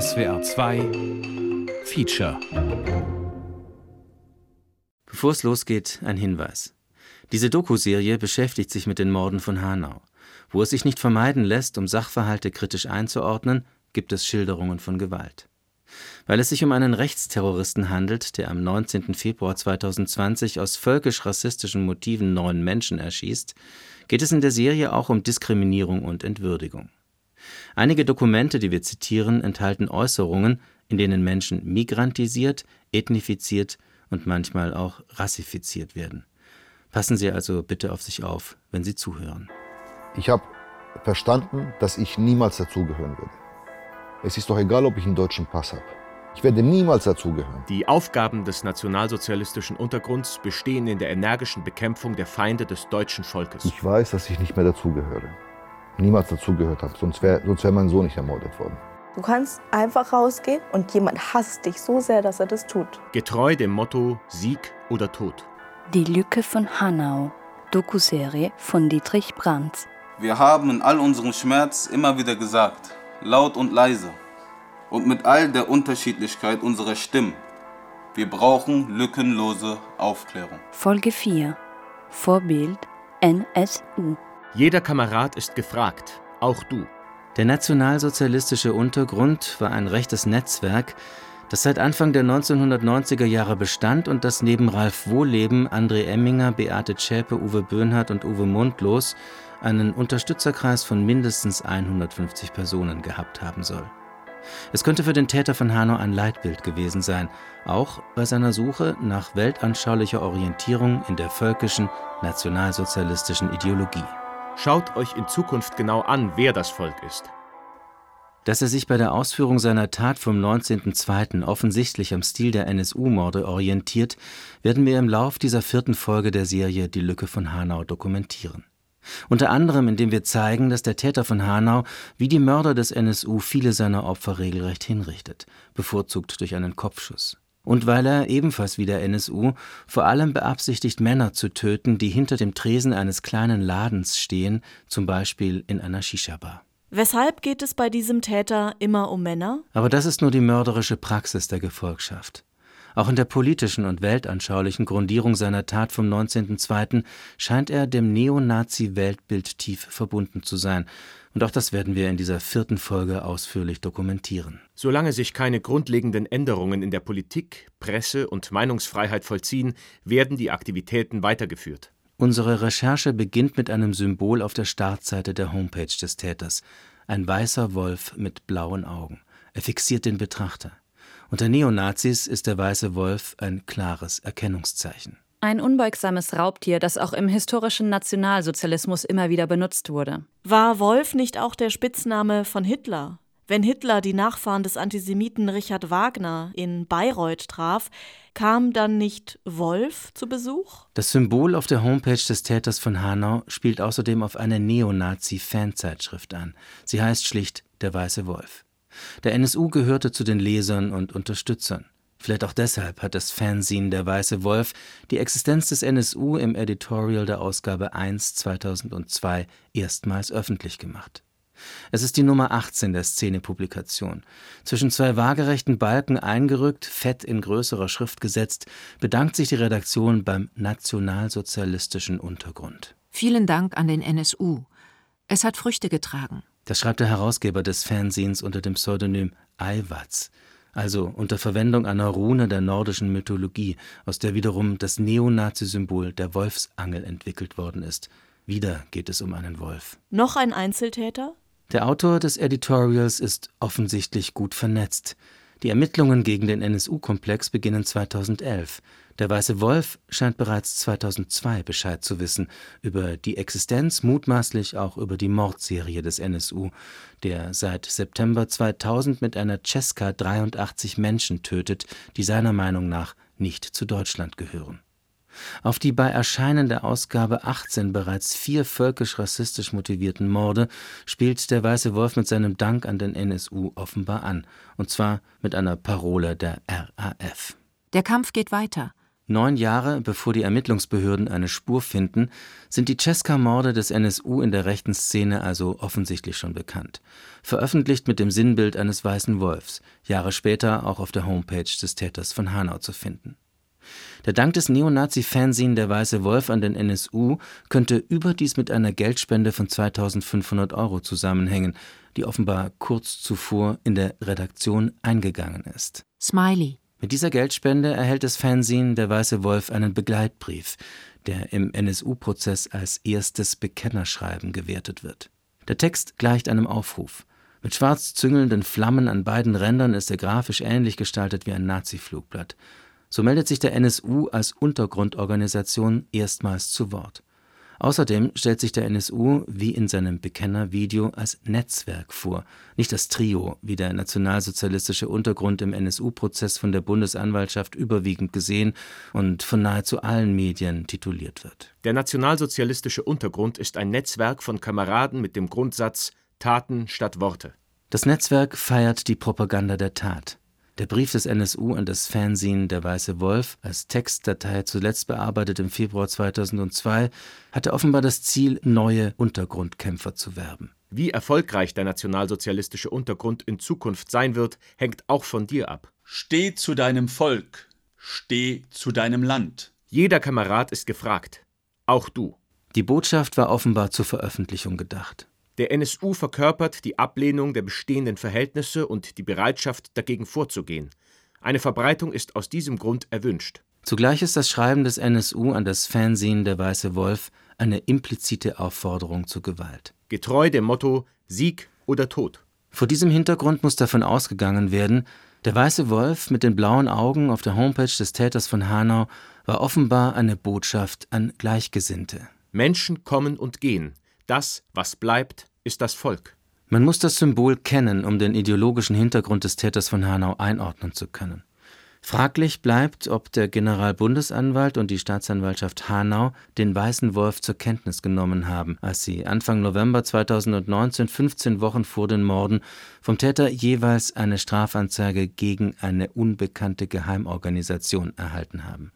SWR 2 Feature Bevor es losgeht, ein Hinweis. Diese Doku-Serie beschäftigt sich mit den Morden von Hanau. Wo es sich nicht vermeiden lässt, um Sachverhalte kritisch einzuordnen, gibt es Schilderungen von Gewalt. Weil es sich um einen Rechtsterroristen handelt, der am 19. Februar 2020 aus völkisch-rassistischen Motiven neun Menschen erschießt, geht es in der Serie auch um Diskriminierung und Entwürdigung. Einige Dokumente, die wir zitieren, enthalten Äußerungen, in denen Menschen migrantisiert, ethnifiziert und manchmal auch rassifiziert werden. Passen Sie also bitte auf sich auf, wenn Sie zuhören. Ich habe verstanden, dass ich niemals dazugehören würde. Es ist doch egal, ob ich einen deutschen Pass habe. Ich werde niemals dazugehören. Die Aufgaben des nationalsozialistischen Untergrunds bestehen in der energischen Bekämpfung der Feinde des deutschen Volkes. Ich weiß, dass ich nicht mehr dazugehöre. Niemals dazugehört habe, sonst wäre sonst wär mein Sohn nicht ermordet worden. Du kannst einfach rausgehen und jemand hasst dich so sehr, dass er das tut. Getreu dem Motto Sieg oder Tod. Die Lücke von Hanau. Dokuserie von Dietrich Brandt. Wir haben in all unserem Schmerz immer wieder gesagt, laut und leise und mit all der Unterschiedlichkeit unserer Stimmen. Wir brauchen lückenlose Aufklärung. Folge 4. Vorbild NSU. Jeder Kamerad ist gefragt, auch du. Der nationalsozialistische Untergrund war ein rechtes Netzwerk, das seit Anfang der 1990er Jahre bestand und das neben Ralf Wohleben, André Emminger, Beate Zschäpe, Uwe Böhnhardt und Uwe Mundlos einen Unterstützerkreis von mindestens 150 Personen gehabt haben soll. Es könnte für den Täter von Hanau ein Leitbild gewesen sein, auch bei seiner Suche nach weltanschaulicher Orientierung in der völkischen, nationalsozialistischen Ideologie. Schaut euch in Zukunft genau an, wer das Volk ist. Dass er sich bei der Ausführung seiner Tat vom 19.02. offensichtlich am Stil der NSU-Morde orientiert, werden wir im Lauf dieser vierten Folge der Serie Die Lücke von Hanau dokumentieren. Unter anderem, indem wir zeigen, dass der Täter von Hanau wie die Mörder des NSU viele seiner Opfer regelrecht hinrichtet, bevorzugt durch einen Kopfschuss. Und weil er, ebenfalls wie der NSU, vor allem beabsichtigt, Männer zu töten, die hinter dem Tresen eines kleinen Ladens stehen, zum Beispiel in einer Shisha-Bar. Weshalb geht es bei diesem Täter immer um Männer? Aber das ist nur die mörderische Praxis der Gefolgschaft. Auch in der politischen und weltanschaulichen Grundierung seiner Tat vom 19.02. scheint er dem Neonazi-Weltbild tief verbunden zu sein. Und auch das werden wir in dieser vierten Folge ausführlich dokumentieren. Solange sich keine grundlegenden Änderungen in der Politik, Presse und Meinungsfreiheit vollziehen, werden die Aktivitäten weitergeführt. Unsere Recherche beginnt mit einem Symbol auf der Startseite der Homepage des Täters. Ein weißer Wolf mit blauen Augen. Er fixiert den Betrachter. Unter Neonazis ist der weiße Wolf ein klares Erkennungszeichen. Ein unbeugsames Raubtier, das auch im historischen Nationalsozialismus immer wieder benutzt wurde. War Wolf nicht auch der Spitzname von Hitler? Wenn Hitler die Nachfahren des Antisemiten Richard Wagner in Bayreuth traf, kam dann nicht Wolf zu Besuch? Das Symbol auf der Homepage des Täters von Hanau spielt außerdem auf eine Neonazi-Fanzeitschrift an. Sie heißt schlicht Der Weiße Wolf. Der NSU gehörte zu den Lesern und Unterstützern. Vielleicht auch deshalb hat das Fanzine Der Weiße Wolf die Existenz des NSU im Editorial der Ausgabe 1 2002 erstmals öffentlich gemacht. Es ist die Nummer 18 der Szene-Publikation. Zwischen zwei waagerechten Balken eingerückt, fett in größerer Schrift gesetzt, bedankt sich die Redaktion beim nationalsozialistischen Untergrund. Vielen Dank an den NSU. Es hat Früchte getragen. Das schreibt der Herausgeber des Fanzines unter dem Pseudonym Aiwatz, also unter Verwendung einer Rune der nordischen Mythologie, aus der wiederum das Neonazi-Symbol der Wolfsangel entwickelt worden ist. Wieder geht es um einen Wolf. Noch ein Einzeltäter? Der Autor des Editorials ist offensichtlich gut vernetzt. Die Ermittlungen gegen den NSU-Komplex beginnen 2011. Der Weiße Wolf scheint bereits 2002 Bescheid zu wissen über die Existenz, mutmaßlich auch über die Mordserie des NSU, der seit September 2000 mit einer Cesca 83 Menschen tötet, die seiner Meinung nach nicht zu Deutschland gehören. Auf die bei Erscheinen der Ausgabe 18 bereits vier völkisch-rassistisch motivierten Morde spielt der Weiße Wolf mit seinem Dank an den NSU offenbar an, und zwar mit einer Parole der RAF. Der Kampf geht weiter. Neun Jahre bevor die Ermittlungsbehörden eine Spur finden, sind die Cesca-Morde des NSU in der rechten Szene also offensichtlich schon bekannt. Veröffentlicht mit dem Sinnbild eines weißen Wolfs, Jahre später auch auf der Homepage des Täters von Hanau zu finden. Der Dank des Neonazi-Fanzine Der Weiße Wolf an den NSU könnte überdies mit einer Geldspende von 2500 Euro zusammenhängen, die offenbar kurz zuvor in der Redaktion eingegangen ist. Smiley. Mit dieser Geldspende erhält das Fanzine Der Weiße Wolf einen Begleitbrief, der im NSU-Prozess als erstes Bekennerschreiben gewertet wird. Der Text gleicht einem Aufruf. Mit schwarz züngelnden Flammen an beiden Rändern ist er grafisch ähnlich gestaltet wie ein Nazi-Flugblatt. So meldet sich der NSU als Untergrundorganisation erstmals zu Wort. Außerdem stellt sich der NSU wie in seinem Bekennervideo als Netzwerk vor, nicht als Trio, wie der nationalsozialistische Untergrund im NSU-Prozess von der Bundesanwaltschaft überwiegend gesehen und von nahezu allen Medien tituliert wird. Der nationalsozialistische Untergrund ist ein Netzwerk von Kameraden mit dem Grundsatz Taten statt Worte. Das Netzwerk feiert die Propaganda der Tat. Der Brief des NSU an das Fanzine Der Weiße Wolf, als Textdatei zuletzt bearbeitet im Februar 2002, hatte offenbar das Ziel, neue Untergrundkämpfer zu werben. Wie erfolgreich der nationalsozialistische Untergrund in Zukunft sein wird, hängt auch von dir ab. Steh zu deinem Volk, steh zu deinem Land. Jeder Kamerad ist gefragt, auch du. Die Botschaft war offenbar zur Veröffentlichung gedacht. Der NSU verkörpert die Ablehnung der bestehenden Verhältnisse und die Bereitschaft, dagegen vorzugehen. Eine Verbreitung ist aus diesem Grund erwünscht. Zugleich ist das Schreiben des NSU an das Fanzine Der Weiße Wolf eine implizite Aufforderung zur Gewalt. Getreu dem Motto Sieg oder Tod. Vor diesem Hintergrund muss davon ausgegangen werden, der weiße Wolf mit den blauen Augen auf der Homepage des Täters von Hanau war offenbar eine Botschaft an Gleichgesinnte. Menschen kommen und gehen. Das, was bleibt, ist das Volk. Man muss das Symbol kennen, um den ideologischen Hintergrund des Täters von Hanau einordnen zu können. Fraglich bleibt, ob der Generalbundesanwalt und die Staatsanwaltschaft Hanau den Weißen Wolf zur Kenntnis genommen haben, als sie Anfang November 2019, 15 Wochen vor den Morden, vom Täter jeweils eine Strafanzeige gegen eine unbekannte Geheimorganisation erhalten haben.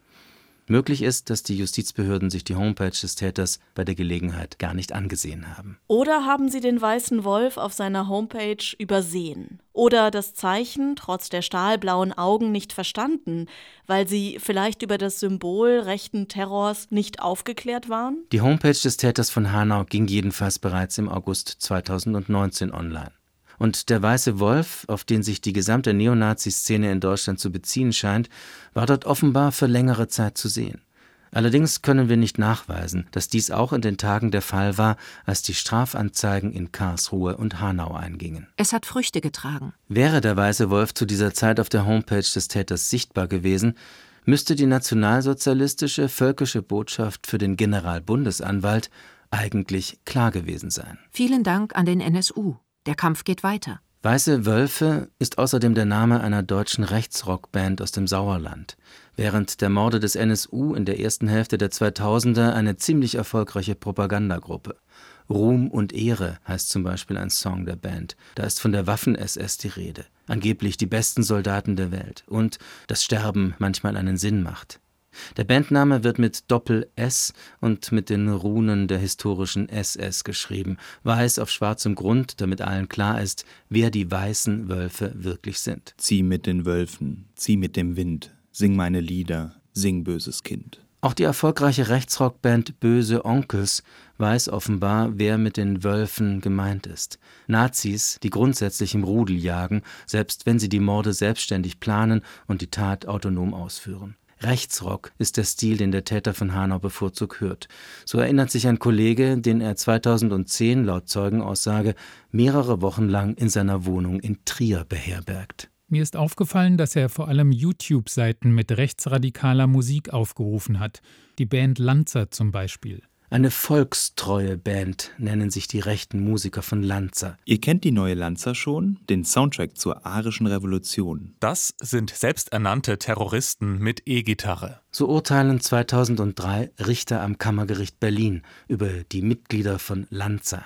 Möglich ist, dass die Justizbehörden sich die Homepage des Täters bei der Gelegenheit gar nicht angesehen haben. Oder haben sie den weißen Wolf auf seiner Homepage übersehen? Oder das Zeichen trotz der stahlblauen Augen nicht verstanden, weil sie vielleicht über das Symbol rechten Terrors nicht aufgeklärt waren? Die Homepage des Täters von Hanau ging jedenfalls bereits im August 2019 online. Und der Weiße Wolf, auf den sich die gesamte Neonazi-Szene in Deutschland zu beziehen scheint, war dort offenbar für längere Zeit zu sehen. Allerdings können wir nicht nachweisen, dass dies auch in den Tagen der Fall war, als die Strafanzeigen in Karlsruhe und Hanau eingingen. Es hat Früchte getragen. Wäre der Weiße Wolf zu dieser Zeit auf der Homepage des Täters sichtbar gewesen, müsste die nationalsozialistische völkische Botschaft für den Generalbundesanwalt eigentlich klar gewesen sein. Vielen Dank an den NSU. Der Kampf geht weiter. Weiße Wölfe ist außerdem der Name einer deutschen Rechtsrockband aus dem Sauerland. Während der Morde des NSU in der ersten Hälfte der 2000er eine ziemlich erfolgreiche Propagandagruppe. Ruhm und Ehre heißt zum Beispiel ein Song der Band. Da ist von der Waffen-SS die Rede. Angeblich die besten Soldaten der Welt. Und dass Sterben manchmal einen Sinn macht. Der Bandname wird mit Doppel-S und mit den Runen der historischen SS geschrieben, weiß auf schwarzem Grund, damit allen klar ist, wer die weißen Wölfe wirklich sind. Zieh mit den Wölfen, zieh mit dem Wind, sing meine Lieder, sing böses Kind. Auch die erfolgreiche Rechtsrockband Böse Onkels weiß offenbar, wer mit den Wölfen gemeint ist. Nazis, die grundsätzlich im Rudel jagen, selbst wenn sie die Morde selbstständig planen und die Tat autonom ausführen. Rechtsrock ist der Stil, den der Täter von Hanau bevorzugt hört. So erinnert sich ein Kollege, den er 2010 laut Zeugenaussage mehrere Wochen lang in seiner Wohnung in Trier beherbergt. Mir ist aufgefallen, dass er vor allem YouTube-Seiten mit rechtsradikaler Musik aufgerufen hat. Die Band Lanza zum Beispiel. Eine volkstreue Band nennen sich die rechten Musiker von Lanza. Ihr kennt die neue Lanza schon, den Soundtrack zur arischen Revolution. Das sind selbsternannte Terroristen mit E-Gitarre. So urteilen 2003 Richter am Kammergericht Berlin über die Mitglieder von Lanza.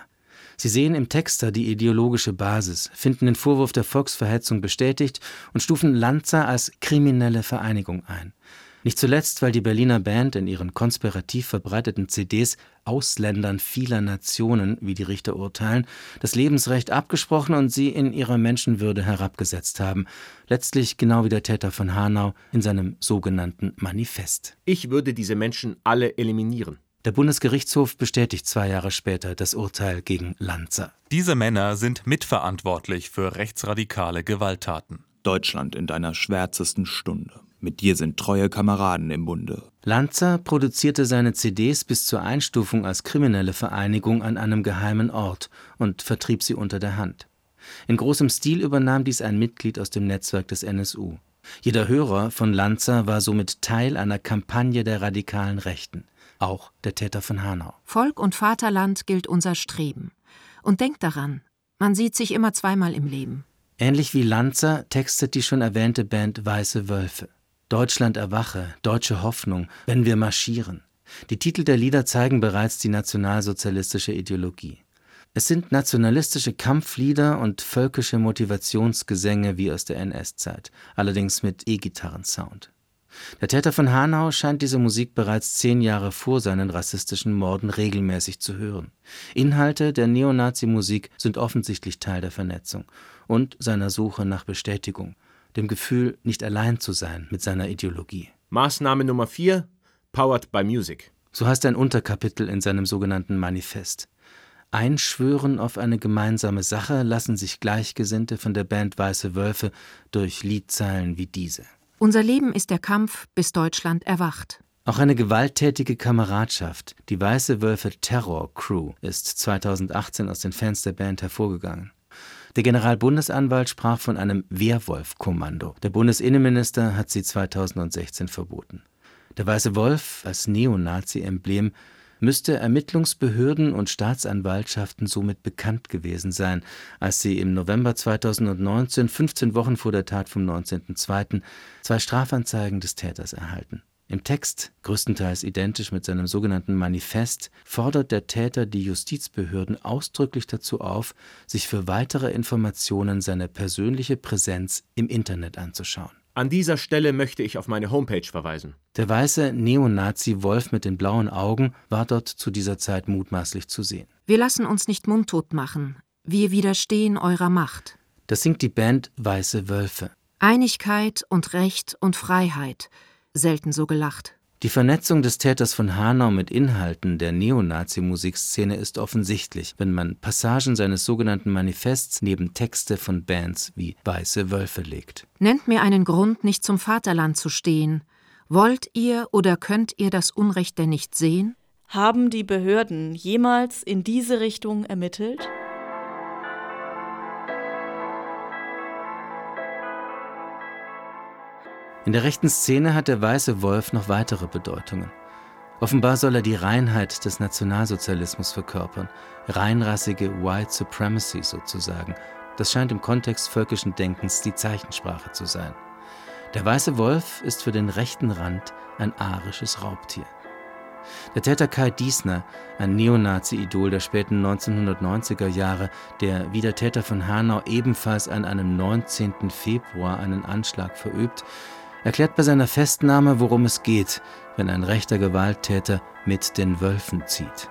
Sie sehen im Texter die ideologische Basis, finden den Vorwurf der Volksverhetzung bestätigt und stufen Lanza als kriminelle Vereinigung ein. Nicht zuletzt, weil die Berliner Band in ihren konspirativ verbreiteten CDs Ausländern vieler Nationen, wie die Richter urteilen, das Lebensrecht abgesprochen und sie in ihrer Menschenwürde herabgesetzt haben. Letztlich genau wie der Täter von Hanau in seinem sogenannten Manifest. Ich würde diese Menschen alle eliminieren. Der Bundesgerichtshof bestätigt zwei Jahre später das Urteil gegen Lanzer. Diese Männer sind mitverantwortlich für rechtsradikale Gewalttaten. Deutschland in deiner schwärzesten Stunde. Mit dir sind treue Kameraden im Bunde. Lanzer produzierte seine CDs bis zur Einstufung als kriminelle Vereinigung an einem geheimen Ort und vertrieb sie unter der Hand. In großem Stil übernahm dies ein Mitglied aus dem Netzwerk des NSU. Jeder Hörer von Lanzer war somit Teil einer Kampagne der radikalen Rechten, auch der Täter von Hanau. Volk und Vaterland gilt unser Streben. Und denkt daran, man sieht sich immer zweimal im Leben. Ähnlich wie Lanzer textet die schon erwähnte Band Weiße Wölfe. Deutschland erwache, deutsche Hoffnung, wenn wir marschieren. Die Titel der Lieder zeigen bereits die nationalsozialistische Ideologie. Es sind nationalistische Kampflieder und völkische Motivationsgesänge wie aus der NS-Zeit, allerdings mit E-Gitarrensound. Der Täter von Hanau scheint diese Musik bereits zehn Jahre vor seinen rassistischen Morden regelmäßig zu hören. Inhalte der Neonazi-Musik sind offensichtlich Teil der Vernetzung und seiner Suche nach Bestätigung, dem Gefühl, nicht allein zu sein mit seiner Ideologie. Maßnahme Nummer 4: Powered by Music. So heißt ein Unterkapitel in seinem sogenannten Manifest. Einschwören auf eine gemeinsame Sache lassen sich Gleichgesinnte von der Band Weiße Wölfe durch Liedzeilen wie diese. Unser Leben ist der Kampf, bis Deutschland erwacht. Auch eine gewalttätige Kameradschaft, die Weiße Wölfe Terror Crew, ist 2018 aus den Fans der Band hervorgegangen. Der Generalbundesanwalt sprach von einem Wehrwolf-Kommando. Der Bundesinnenminister hat sie 2016 verboten. Der Weiße Wolf als Neonazi-Emblem müsste Ermittlungsbehörden und Staatsanwaltschaften somit bekannt gewesen sein, als sie im November 2019, 15 Wochen vor der Tat vom 19.02., zwei Strafanzeigen des Täters erhalten. Im Text, größtenteils identisch mit seinem sogenannten Manifest, fordert der Täter die Justizbehörden ausdrücklich dazu auf, sich für weitere Informationen seine persönliche Präsenz im Internet anzuschauen. An dieser Stelle möchte ich auf meine Homepage verweisen. Der weiße Neonazi-Wolf mit den blauen Augen war dort zu dieser Zeit mutmaßlich zu sehen. Wir lassen uns nicht mundtot machen. Wir widerstehen eurer Macht. Das singt die Band Weiße Wölfe. Einigkeit und Recht und Freiheit. Selten so gelacht. Die Vernetzung des Täters von Hanau mit Inhalten der Neonazi-Musikszene ist offensichtlich, wenn man Passagen seines sogenannten Manifests neben Texte von Bands wie Weiße Wölfe legt. Nennt mir einen Grund, nicht zum Vaterland zu stehen. Wollt ihr oder könnt ihr das Unrecht denn nicht sehen? Haben die Behörden jemals in diese Richtung ermittelt? In der rechten Szene hat der weiße Wolf noch weitere Bedeutungen. Offenbar soll er die Reinheit des Nationalsozialismus verkörpern, reinrassige White Supremacy sozusagen. Das scheint im Kontext völkischen Denkens die Zeichensprache zu sein. Der weiße Wolf ist für den rechten Rand ein arisches Raubtier. Der Täter Kai Diesner, ein Neonazi-Idol der späten 1990er Jahre, der wie der Täter von Hanau ebenfalls an einem 19. Februar einen Anschlag verübt, erklärt bei seiner Festnahme, worum es geht, wenn ein rechter Gewalttäter mit den Wölfen zieht.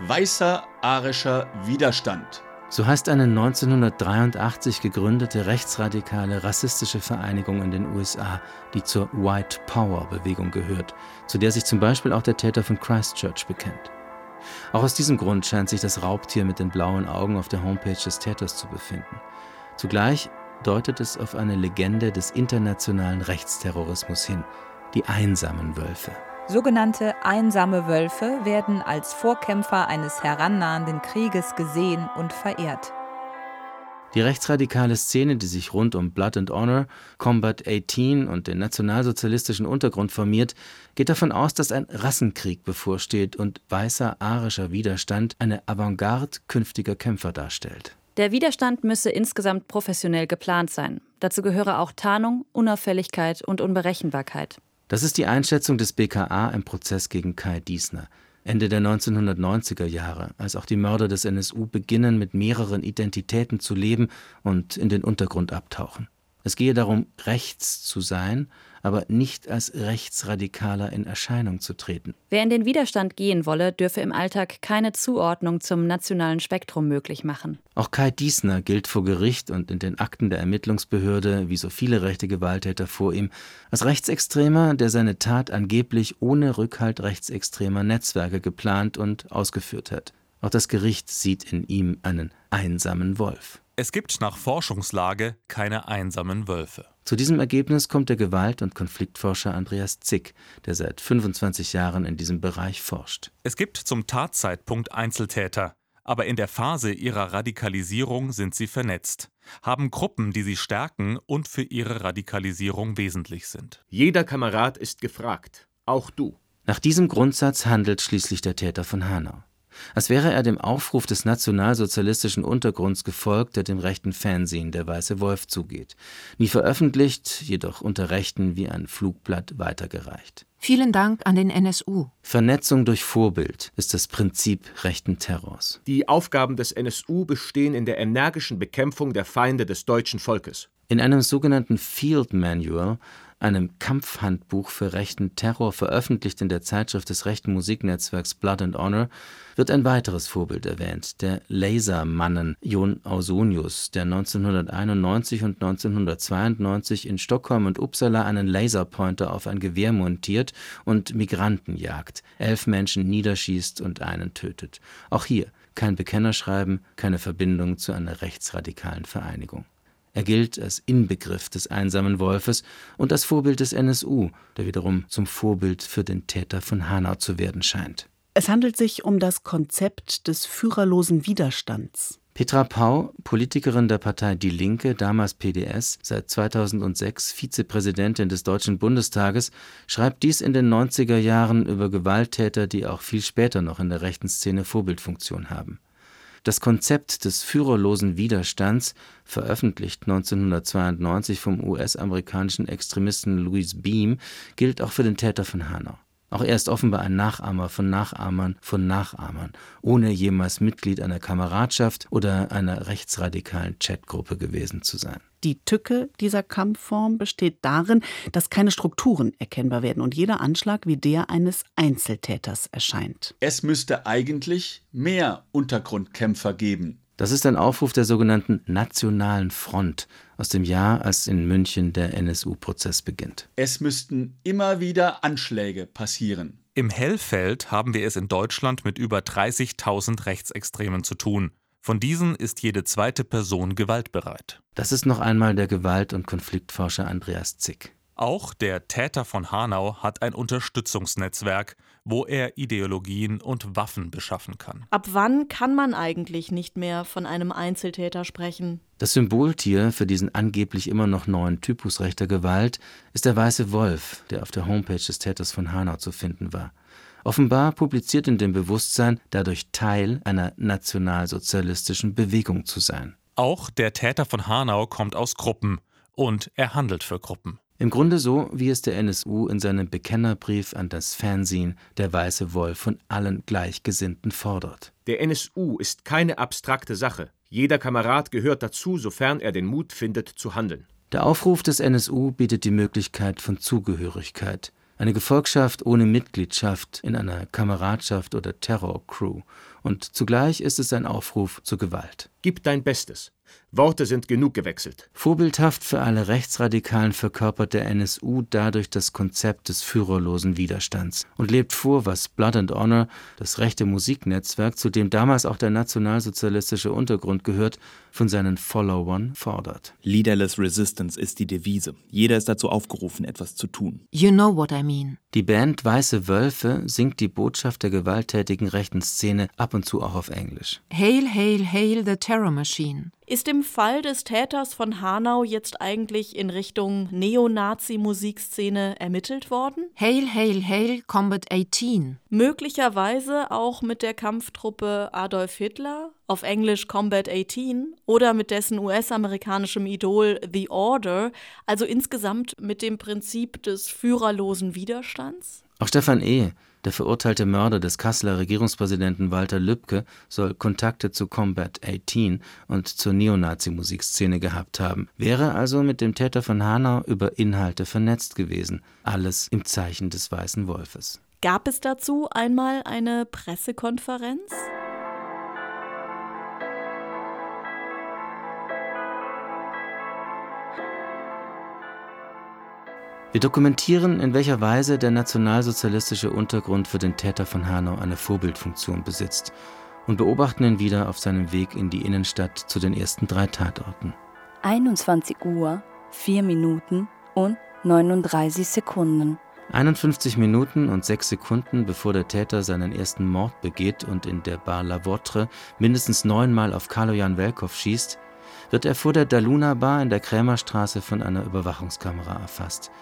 Weißer arischer Widerstand. So heißt eine 1983 gegründete rechtsradikale rassistische Vereinigung in den USA, die zur White Power Bewegung gehört, zu der sich zum Beispiel auch der Täter von Christchurch bekennt. Auch aus diesem Grund scheint sich das Raubtier mit den blauen Augen auf der Homepage des Täters zu befinden. Zugleich deutet es auf eine Legende des internationalen Rechtsterrorismus hin, die einsamen Wölfe. Sogenannte einsame Wölfe werden als Vorkämpfer eines herannahenden Krieges gesehen und verehrt. Die rechtsradikale Szene, die sich rund um Blood and Honor, Combat 18 und den nationalsozialistischen Untergrund formiert, geht davon aus, dass ein Rassenkrieg bevorsteht und weißer arischer Widerstand eine Avantgarde künftiger Kämpfer darstellt. Der Widerstand müsse insgesamt professionell geplant sein. Dazu gehöre auch Tarnung, Unauffälligkeit und Unberechenbarkeit. Das ist die Einschätzung des BKA im Prozess gegen Kai Diesner. Ende der 1990er Jahre, als auch die Mörder des NSU beginnen, mit mehreren Identitäten zu leben und in den Untergrund abtauchen. Es gehe darum, rechts zu sein, aber nicht als Rechtsradikaler in Erscheinung zu treten. Wer in den Widerstand gehen wolle, dürfe im Alltag keine Zuordnung zum nationalen Spektrum möglich machen. Auch Kai Diesner gilt vor Gericht und in den Akten der Ermittlungsbehörde, wie so viele rechte Gewalttäter vor ihm, als Rechtsextremer, der seine Tat angeblich ohne Rückhalt rechtsextremer Netzwerke geplant und ausgeführt hat. Auch das Gericht sieht in ihm einen einsamen Wolf. Es gibt nach Forschungslage keine einsamen Wölfe. Zu diesem Ergebnis kommt der Gewalt- und Konfliktforscher Andreas Zick, der seit 25 Jahren in diesem Bereich forscht. Es gibt zum Tatzeitpunkt Einzeltäter, aber in der Phase ihrer Radikalisierung sind sie vernetzt, haben Gruppen, die sie stärken und für ihre Radikalisierung wesentlich sind. Jeder Kamerad ist gefragt, auch du. Nach diesem Grundsatz handelt schließlich der Täter von Hanau als wäre er dem Aufruf des nationalsozialistischen Untergrunds gefolgt, der dem rechten Fernsehen Der Weiße Wolf zugeht. Nie veröffentlicht, jedoch unter Rechten wie ein Flugblatt weitergereicht. Vielen Dank an den NSU. Vernetzung durch Vorbild ist das Prinzip rechten Terrors. Die Aufgaben des NSU bestehen in der energischen Bekämpfung der Feinde des deutschen Volkes. In einem sogenannten Field Manual einem Kampfhandbuch für rechten Terror, veröffentlicht in der Zeitschrift des rechten Musiknetzwerks Blood and Honor, wird ein weiteres Vorbild erwähnt, der Lasermannen Jon Ausonius, der 1991 und 1992 in Stockholm und Uppsala einen Laserpointer auf ein Gewehr montiert und Migranten jagt, elf Menschen niederschießt und einen tötet. Auch hier kein Bekennerschreiben, keine Verbindung zu einer rechtsradikalen Vereinigung. Er gilt als Inbegriff des einsamen Wolfes und als Vorbild des NSU, der wiederum zum Vorbild für den Täter von Hanau zu werden scheint. Es handelt sich um das Konzept des führerlosen Widerstands. Petra Pau, Politikerin der Partei Die Linke, damals PDS, seit 2006 Vizepräsidentin des Deutschen Bundestages, schreibt dies in den 90er Jahren über Gewalttäter, die auch viel später noch in der rechten Szene Vorbildfunktion haben. Das Konzept des führerlosen Widerstands, veröffentlicht 1992 vom US-amerikanischen Extremisten Louis Beam, gilt auch für den Täter von Hanau. Auch er ist offenbar ein Nachahmer von Nachahmern von Nachahmern, ohne jemals Mitglied einer Kameradschaft oder einer rechtsradikalen Chatgruppe gewesen zu sein. Die Tücke dieser Kampfform besteht darin, dass keine Strukturen erkennbar werden und jeder Anschlag wie der eines Einzeltäters erscheint. Es müsste eigentlich mehr Untergrundkämpfer geben. Das ist ein Aufruf der sogenannten Nationalen Front aus dem Jahr, als in München der NSU-Prozess beginnt. Es müssten immer wieder Anschläge passieren. Im Hellfeld haben wir es in Deutschland mit über 30.000 Rechtsextremen zu tun. Von diesen ist jede zweite Person gewaltbereit. Das ist noch einmal der Gewalt- und Konfliktforscher Andreas Zick. Auch der Täter von Hanau hat ein Unterstützungsnetzwerk, wo er Ideologien und Waffen beschaffen kann. Ab wann kann man eigentlich nicht mehr von einem Einzeltäter sprechen? Das Symboltier für diesen angeblich immer noch neuen Typus rechter Gewalt ist der weiße Wolf, der auf der Homepage des Täters von Hanau zu finden war. Offenbar publiziert in dem Bewusstsein, dadurch Teil einer nationalsozialistischen Bewegung zu sein. Auch der Täter von Hanau kommt aus Gruppen und er handelt für Gruppen. Im Grunde so, wie es der NSU in seinem Bekennerbrief an das Fernsehen Der Weiße Wolf von allen Gleichgesinnten fordert. Der NSU ist keine abstrakte Sache. Jeder Kamerad gehört dazu, sofern er den Mut findet, zu handeln. Der Aufruf des NSU bietet die Möglichkeit von Zugehörigkeit, eine Gefolgschaft ohne Mitgliedschaft in einer Kameradschaft oder Terrorcrew. Und zugleich ist es ein Aufruf zur Gewalt. Gib dein Bestes. Worte sind genug gewechselt. Vorbildhaft für alle Rechtsradikalen verkörpert der NSU dadurch das Konzept des führerlosen Widerstands und lebt vor, was Blood and Honor, das rechte Musiknetzwerk, zu dem damals auch der nationalsozialistische Untergrund gehört, von seinen Followern fordert. Leaderless Resistance ist die Devise. Jeder ist dazu aufgerufen, etwas zu tun. You know what I mean. Die Band Weiße Wölfe singt die Botschaft der gewalttätigen rechten Szene ab und zu auch auf Englisch. Hail, hail, hail the terror machine. Ist im Fall des Täters von Hanau jetzt eigentlich in Richtung Neonazi-Musikszene ermittelt worden? Hail, hail, hail Combat 18. Möglicherweise auch mit der Kampftruppe Adolf Hitler, auf Englisch Combat 18, oder mit dessen US-amerikanischem Idol The Order, also insgesamt mit dem Prinzip des führerlosen Widerstands? Auch Stefan E., Der verurteilte Mörder des Kasseler Regierungspräsidenten Walter Lübcke soll Kontakte zu Combat 18 und zur Neonazi-Musikszene gehabt haben, wäre also mit dem Täter von Hanau über Inhalte vernetzt gewesen, alles im Zeichen des Weißen Wolfes. Gab es dazu einmal eine Pressekonferenz? Wir dokumentieren, in welcher Weise der nationalsozialistische Untergrund für den Täter von Hanau eine Vorbildfunktion besitzt und beobachten ihn wieder auf seinem Weg in die Innenstadt zu den ersten drei Tatorten. 21 Uhr, 4 Minuten und 39 Sekunden. 51 Minuten und 6 Sekunden bevor der Täter seinen ersten Mord begeht und in der Bar La Votre mindestens neunmal auf Kalojan Welkow schießt, wird er vor der Daluna Bar in der Krämerstraße von einer Überwachungskamera erfasst.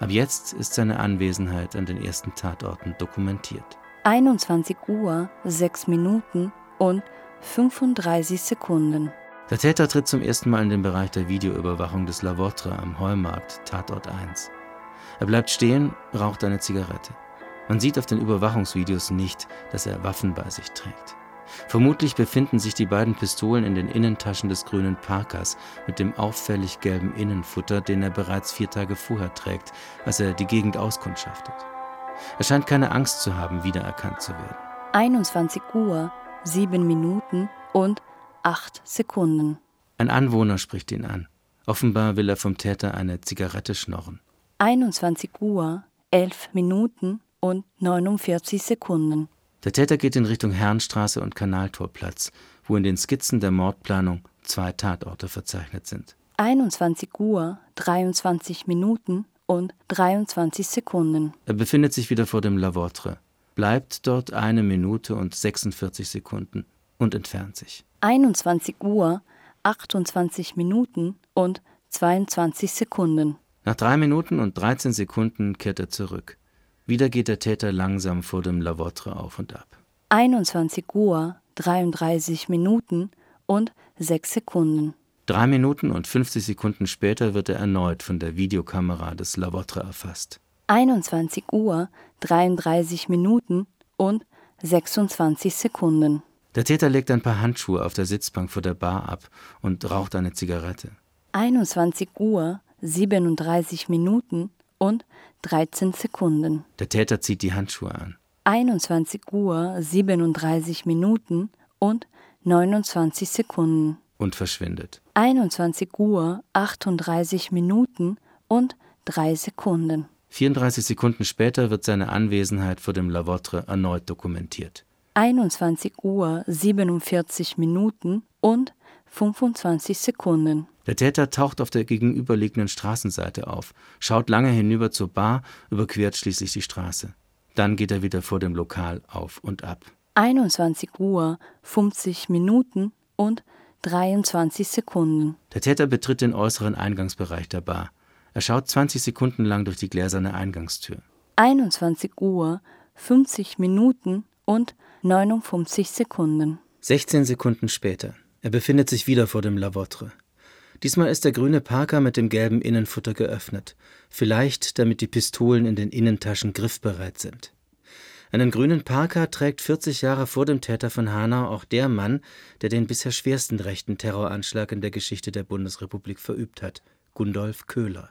Ab jetzt ist seine Anwesenheit an den ersten Tatorten dokumentiert. 21 Uhr, 6 Minuten und 35 Sekunden. Der Täter tritt zum ersten Mal in den Bereich der Videoüberwachung des La Votre am Heumarkt, Tatort 1. Er bleibt stehen, raucht eine Zigarette. Man sieht auf den Überwachungsvideos nicht, dass er Waffen bei sich trägt. Vermutlich befinden sich die beiden Pistolen in den Innentaschen des grünen Parkers mit dem auffällig gelben Innenfutter, den er bereits vier Tage vorher trägt, als er die Gegend auskundschaftet. Er scheint keine Angst zu haben, wiedererkannt zu werden. 21 Uhr, 7 Minuten und 8 Sekunden. Ein Anwohner spricht ihn an. Offenbar will er vom Täter eine Zigarette schnorren. 21 Uhr, 11 Minuten und 49 Sekunden. Der Täter geht in Richtung Herrenstraße und Kanaltorplatz, wo in den Skizzen der Mordplanung zwei Tatorte verzeichnet sind. 21 Uhr, 23 Minuten und 23 Sekunden. Er befindet sich wieder vor dem Lavautre, bleibt dort eine Minute und 46 Sekunden und entfernt sich. 21 Uhr, 28 Minuten und 22 Sekunden. Nach drei Minuten und 13 Sekunden kehrt er zurück. Wieder geht der Täter langsam vor dem Lavautre auf und ab. 21 Uhr, 33 Minuten und 6 Sekunden. Drei Minuten und 50 Sekunden später wird er erneut von der Videokamera des Lavautre erfasst. 21 Uhr, 33 Minuten und 26 Sekunden. Der Täter legt ein paar Handschuhe auf der Sitzbank vor der Bar ab und raucht eine Zigarette. 21 Uhr, 37 Minuten und 13 Sekunden. Der Täter zieht die Handschuhe an. 21 Uhr, 37 Minuten und 29 Sekunden. Und verschwindet. 21 Uhr, 38 Minuten und 3 Sekunden. 34 Sekunden später wird seine Anwesenheit vor dem Lavautre erneut dokumentiert. 21 Uhr, 47 Minuten und 25 Sekunden. Der Täter taucht auf der gegenüberliegenden Straßenseite auf, schaut lange hinüber zur Bar, überquert schließlich die Straße. Dann geht er wieder vor dem Lokal auf und ab. 21 Uhr, 50 Minuten und 23 Sekunden. Der Täter betritt den äußeren Eingangsbereich der Bar. Er schaut 20 Sekunden lang durch die gläserne Eingangstür. 21 Uhr, 50 Minuten und 59 Sekunden. 16 Sekunden später. Er befindet sich wieder vor dem Lavautre. Diesmal ist der grüne Parker mit dem gelben Innenfutter geöffnet, vielleicht damit die Pistolen in den Innentaschen griffbereit sind. Einen grünen Parker trägt 40 Jahre vor dem Täter von Hanau auch der Mann, der den bisher schwersten rechten Terroranschlag in der Geschichte der Bundesrepublik verübt hat, Gundolf Köhler.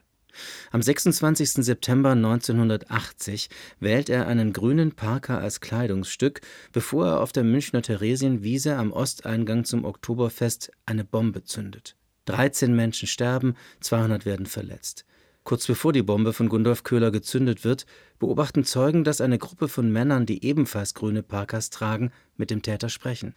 Am 26. September 1980 wählt er einen grünen Parker als Kleidungsstück, bevor er auf der Münchner Theresienwiese am Osteingang zum Oktoberfest eine Bombe zündet. 13 Menschen sterben, 200 werden verletzt. Kurz bevor die Bombe von Gundolf Köhler gezündet wird, beobachten Zeugen, dass eine Gruppe von Männern, die ebenfalls grüne Parkers tragen, mit dem Täter sprechen.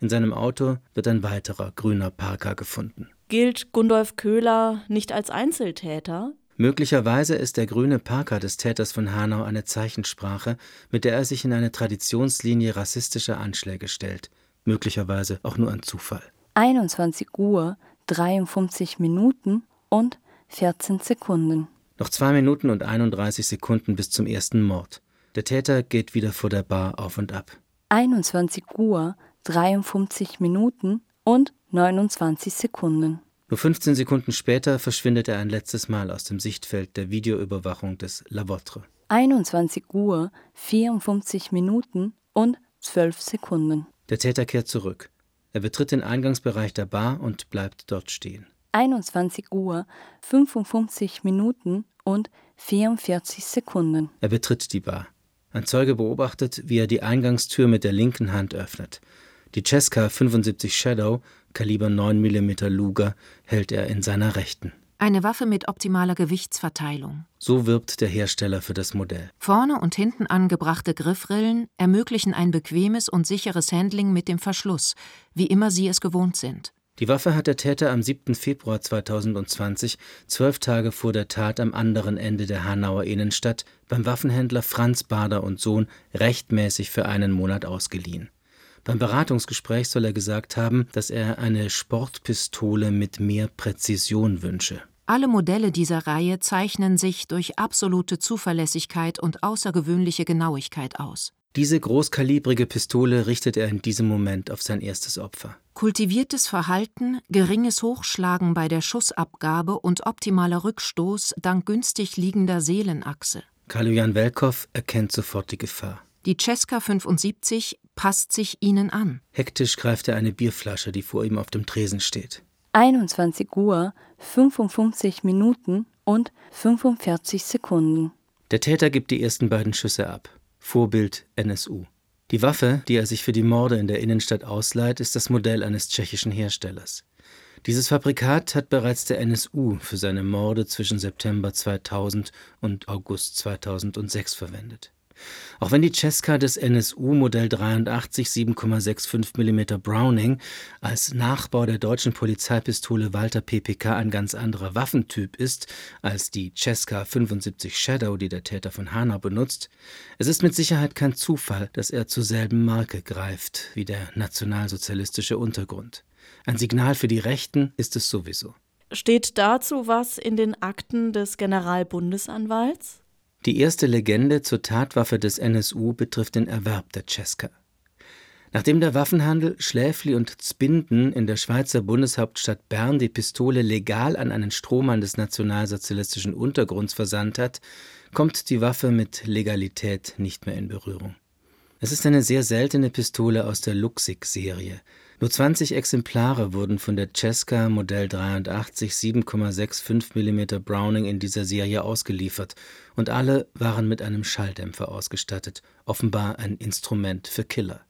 In seinem Auto wird ein weiterer grüner Parker gefunden. Gilt Gundolf Köhler nicht als Einzeltäter? Möglicherweise ist der grüne Parker des Täters von Hanau eine Zeichensprache, mit der er sich in eine Traditionslinie rassistischer Anschläge stellt. Möglicherweise auch nur ein Zufall. 21 Uhr, 53 Minuten und 14 Sekunden. Noch zwei Minuten und 31 Sekunden bis zum ersten Mord. Der Täter geht wieder vor der Bar auf und ab. 21 Uhr, 53 Minuten und 29 Sekunden. Nur 15 Sekunden später verschwindet er ein letztes Mal aus dem Sichtfeld der Videoüberwachung des Lavautre. 21 Uhr 54 Minuten und 12 Sekunden. Der Täter kehrt zurück. Er betritt den Eingangsbereich der Bar und bleibt dort stehen. 21 Uhr 55 Minuten und 44 Sekunden. Er betritt die Bar. Ein Zeuge beobachtet, wie er die Eingangstür mit der linken Hand öffnet. Die Cesca 75 Shadow, Kaliber 9 mm Luger, hält er in seiner rechten. Eine Waffe mit optimaler Gewichtsverteilung. So wirbt der Hersteller für das Modell. Vorne und hinten angebrachte Griffrillen ermöglichen ein bequemes und sicheres Handling mit dem Verschluss, wie immer Sie es gewohnt sind. Die Waffe hat der Täter am 7. Februar 2020, zwölf Tage vor der Tat am anderen Ende der Hanauer Innenstadt, beim Waffenhändler Franz Bader und Sohn rechtmäßig für einen Monat ausgeliehen. Beim Beratungsgespräch soll er gesagt haben, dass er eine Sportpistole mit mehr Präzision wünsche. Alle Modelle dieser Reihe zeichnen sich durch absolute Zuverlässigkeit und außergewöhnliche Genauigkeit aus. Diese großkalibrige Pistole richtet er in diesem Moment auf sein erstes Opfer. Kultiviertes Verhalten, geringes Hochschlagen bei der Schussabgabe und optimaler Rückstoß dank günstig liegender Seelenachse. Kalujan Welkow erkennt sofort die Gefahr. Die Cesca 75 passt sich ihnen an. Hektisch greift er eine Bierflasche, die vor ihm auf dem Tresen steht. 21 Uhr 55 Minuten und 45 Sekunden. Der Täter gibt die ersten beiden Schüsse ab. Vorbild NSU. Die Waffe, die er sich für die Morde in der Innenstadt ausleiht, ist das Modell eines tschechischen Herstellers. Dieses Fabrikat hat bereits der NSU für seine Morde zwischen September 2000 und August 2006 verwendet. Auch wenn die Cesca des NSU Modell 83 7,65 mm Browning als Nachbau der deutschen Polizeipistole Walter PPK ein ganz anderer Waffentyp ist als die Cesca 75 Shadow, die der Täter von Hanau benutzt, es ist mit Sicherheit kein Zufall, dass er zur selben Marke greift wie der nationalsozialistische Untergrund. Ein Signal für die Rechten ist es sowieso. Steht dazu was in den Akten des Generalbundesanwalts? Die erste Legende zur Tatwaffe des NSU betrifft den Erwerb der Cesca. Nachdem der Waffenhandel Schläfli und Zbinden in der Schweizer Bundeshauptstadt Bern die Pistole legal an einen Strohmann des nationalsozialistischen Untergrunds versandt hat, kommt die Waffe mit Legalität nicht mehr in Berührung. Es ist eine sehr seltene Pistole aus der Luxig-Serie. Nur 20 Exemplare wurden von der Cesca Modell 83 7,65 mm Browning in dieser Serie ausgeliefert und alle waren mit einem Schalldämpfer ausgestattet, offenbar ein Instrument für Killer.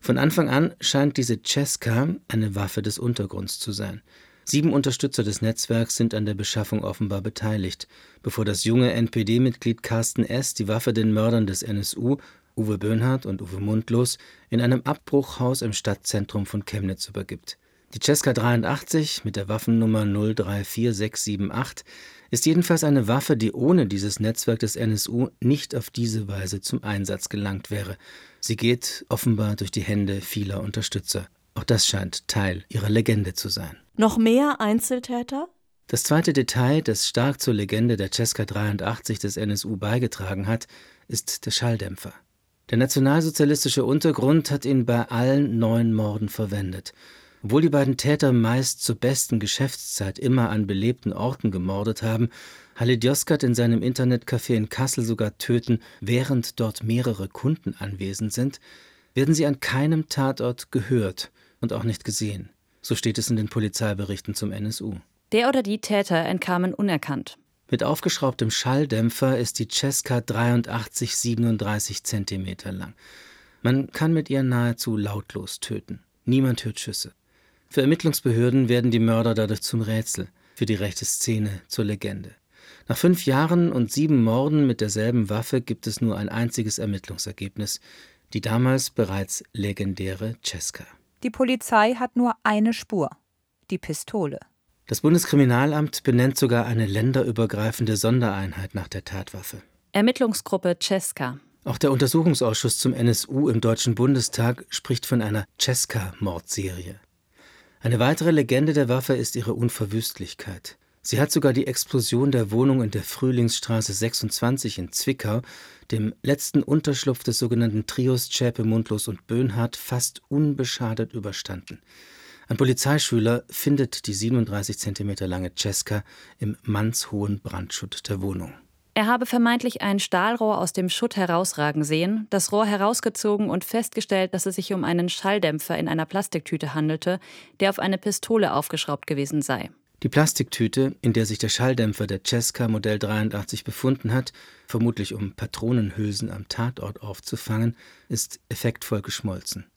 Von Anfang an scheint diese Cesca eine Waffe des Untergrunds zu sein. Sieben Unterstützer des Netzwerks sind an der Beschaffung offenbar beteiligt, bevor das junge NPD-Mitglied Carsten S. die Waffe den Mördern des NSU Uwe Böhnhardt und Uwe Mundlos in einem Abbruchhaus im Stadtzentrum von Chemnitz übergibt. Die Cesca 83 mit der Waffennummer 034678 ist jedenfalls eine Waffe, die ohne dieses Netzwerk des NSU nicht auf diese Weise zum Einsatz gelangt wäre. Sie geht offenbar durch die Hände vieler Unterstützer. Auch das scheint Teil ihrer Legende zu sein. Noch mehr Einzeltäter? Das zweite Detail, das stark zur Legende der Cesca 83 des NSU beigetragen hat, ist der Schalldämpfer. Der nationalsozialistische Untergrund hat ihn bei allen neun Morden verwendet. Obwohl die beiden Täter meist zur besten Geschäftszeit immer an belebten Orten gemordet haben, Halid Yozgat in seinem Internetcafé in Kassel sogar töten, während dort mehrere Kunden anwesend sind, werden sie an keinem Tatort gehört und auch nicht gesehen. So steht es in den Polizeiberichten zum NSU. Der oder die Täter entkamen unerkannt. Mit aufgeschraubtem Schalldämpfer ist die Cesca 83 37 cm lang. Man kann mit ihr nahezu lautlos töten. Niemand hört Schüsse. Für Ermittlungsbehörden werden die Mörder dadurch zum Rätsel, für die rechte Szene zur Legende. Nach fünf Jahren und sieben Morden mit derselben Waffe gibt es nur ein einziges Ermittlungsergebnis, die damals bereits legendäre Cesca. Die Polizei hat nur eine Spur, die Pistole. Das Bundeskriminalamt benennt sogar eine länderübergreifende Sondereinheit nach der Tatwaffe. Ermittlungsgruppe Cesca. Auch der Untersuchungsausschuss zum NSU im Deutschen Bundestag spricht von einer Cesca-Mordserie. Eine weitere Legende der Waffe ist ihre Unverwüstlichkeit. Sie hat sogar die Explosion der Wohnung in der Frühlingsstraße 26 in Zwickau, dem letzten Unterschlupf des sogenannten Trios Zschäpe, Mundlos und Böhnhardt, fast unbeschadet überstanden. Ein Polizeischüler findet die 37 cm lange Cesca im mannshohen Brandschutz der Wohnung. Er habe vermeintlich ein Stahlrohr aus dem Schutt herausragen sehen, das Rohr herausgezogen und festgestellt, dass es sich um einen Schalldämpfer in einer Plastiktüte handelte, der auf eine Pistole aufgeschraubt gewesen sei. Die Plastiktüte, in der sich der Schalldämpfer der Cesca Modell 83 befunden hat, vermutlich um Patronenhülsen am Tatort aufzufangen, ist effektvoll geschmolzen.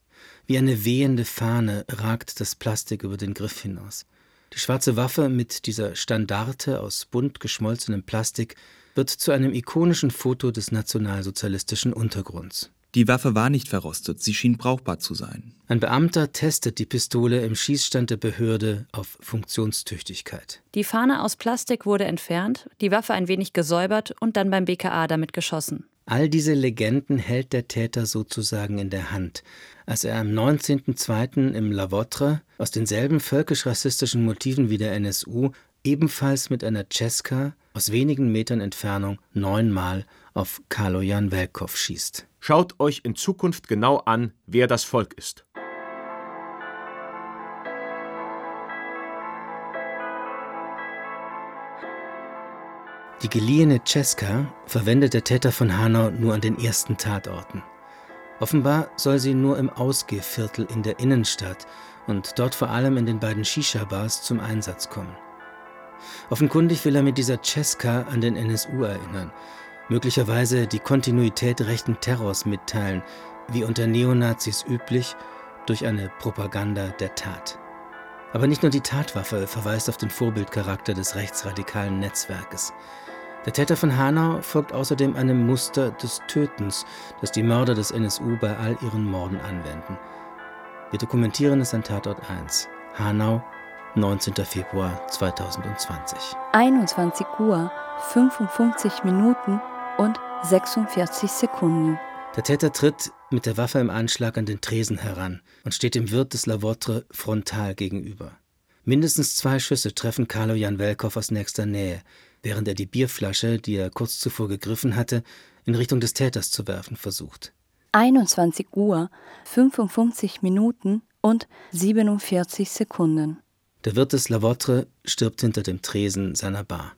Wie eine wehende Fahne ragt das Plastik über den Griff hinaus. Die schwarze Waffe mit dieser Standarte aus bunt geschmolzenem Plastik wird zu einem ikonischen Foto des nationalsozialistischen Untergrunds. Die Waffe war nicht verrostet, sie schien brauchbar zu sein. Ein Beamter testet die Pistole im Schießstand der Behörde auf Funktionstüchtigkeit. Die Fahne aus Plastik wurde entfernt, die Waffe ein wenig gesäubert und dann beim BKA damit geschossen. All diese Legenden hält der Täter sozusagen in der Hand, als er am 19.02. im Lavotre aus denselben völkisch-rassistischen Motiven wie der NSU ebenfalls mit einer Cesca aus wenigen Metern Entfernung neunmal auf Kalojan Welkow schießt. Schaut euch in Zukunft genau an, wer das Volk ist. Die geliehene Cesca verwendet der Täter von Hanau nur an den ersten Tatorten. Offenbar soll sie nur im Ausgehviertel in der Innenstadt und dort vor allem in den beiden Shisha-Bars zum Einsatz kommen. Offenkundig will er mit dieser Cesca an den NSU erinnern, möglicherweise die Kontinuität rechten Terrors mitteilen, wie unter Neonazis üblich, durch eine Propaganda der Tat. Aber nicht nur die Tatwaffe verweist auf den Vorbildcharakter des rechtsradikalen Netzwerkes. Der Täter von Hanau folgt außerdem einem Muster des Tötens, das die Mörder des NSU bei all ihren Morden anwenden. Wir dokumentieren es an Tatort 1. Hanau, 19. Februar 2020. 21 Uhr, 55 Minuten und 46 Sekunden. Der Täter tritt mit der Waffe im Anschlag an den Tresen heran und steht dem Wirt des Lavotre frontal gegenüber. Mindestens zwei Schüsse treffen Carlo Jan Welkow aus nächster Nähe, während er die Bierflasche, die er kurz zuvor gegriffen hatte, in Richtung des Täters zu werfen versucht. 21 Uhr, 55 Minuten und 47 Sekunden. Der Wirt des Lavotre stirbt hinter dem Tresen seiner Bar.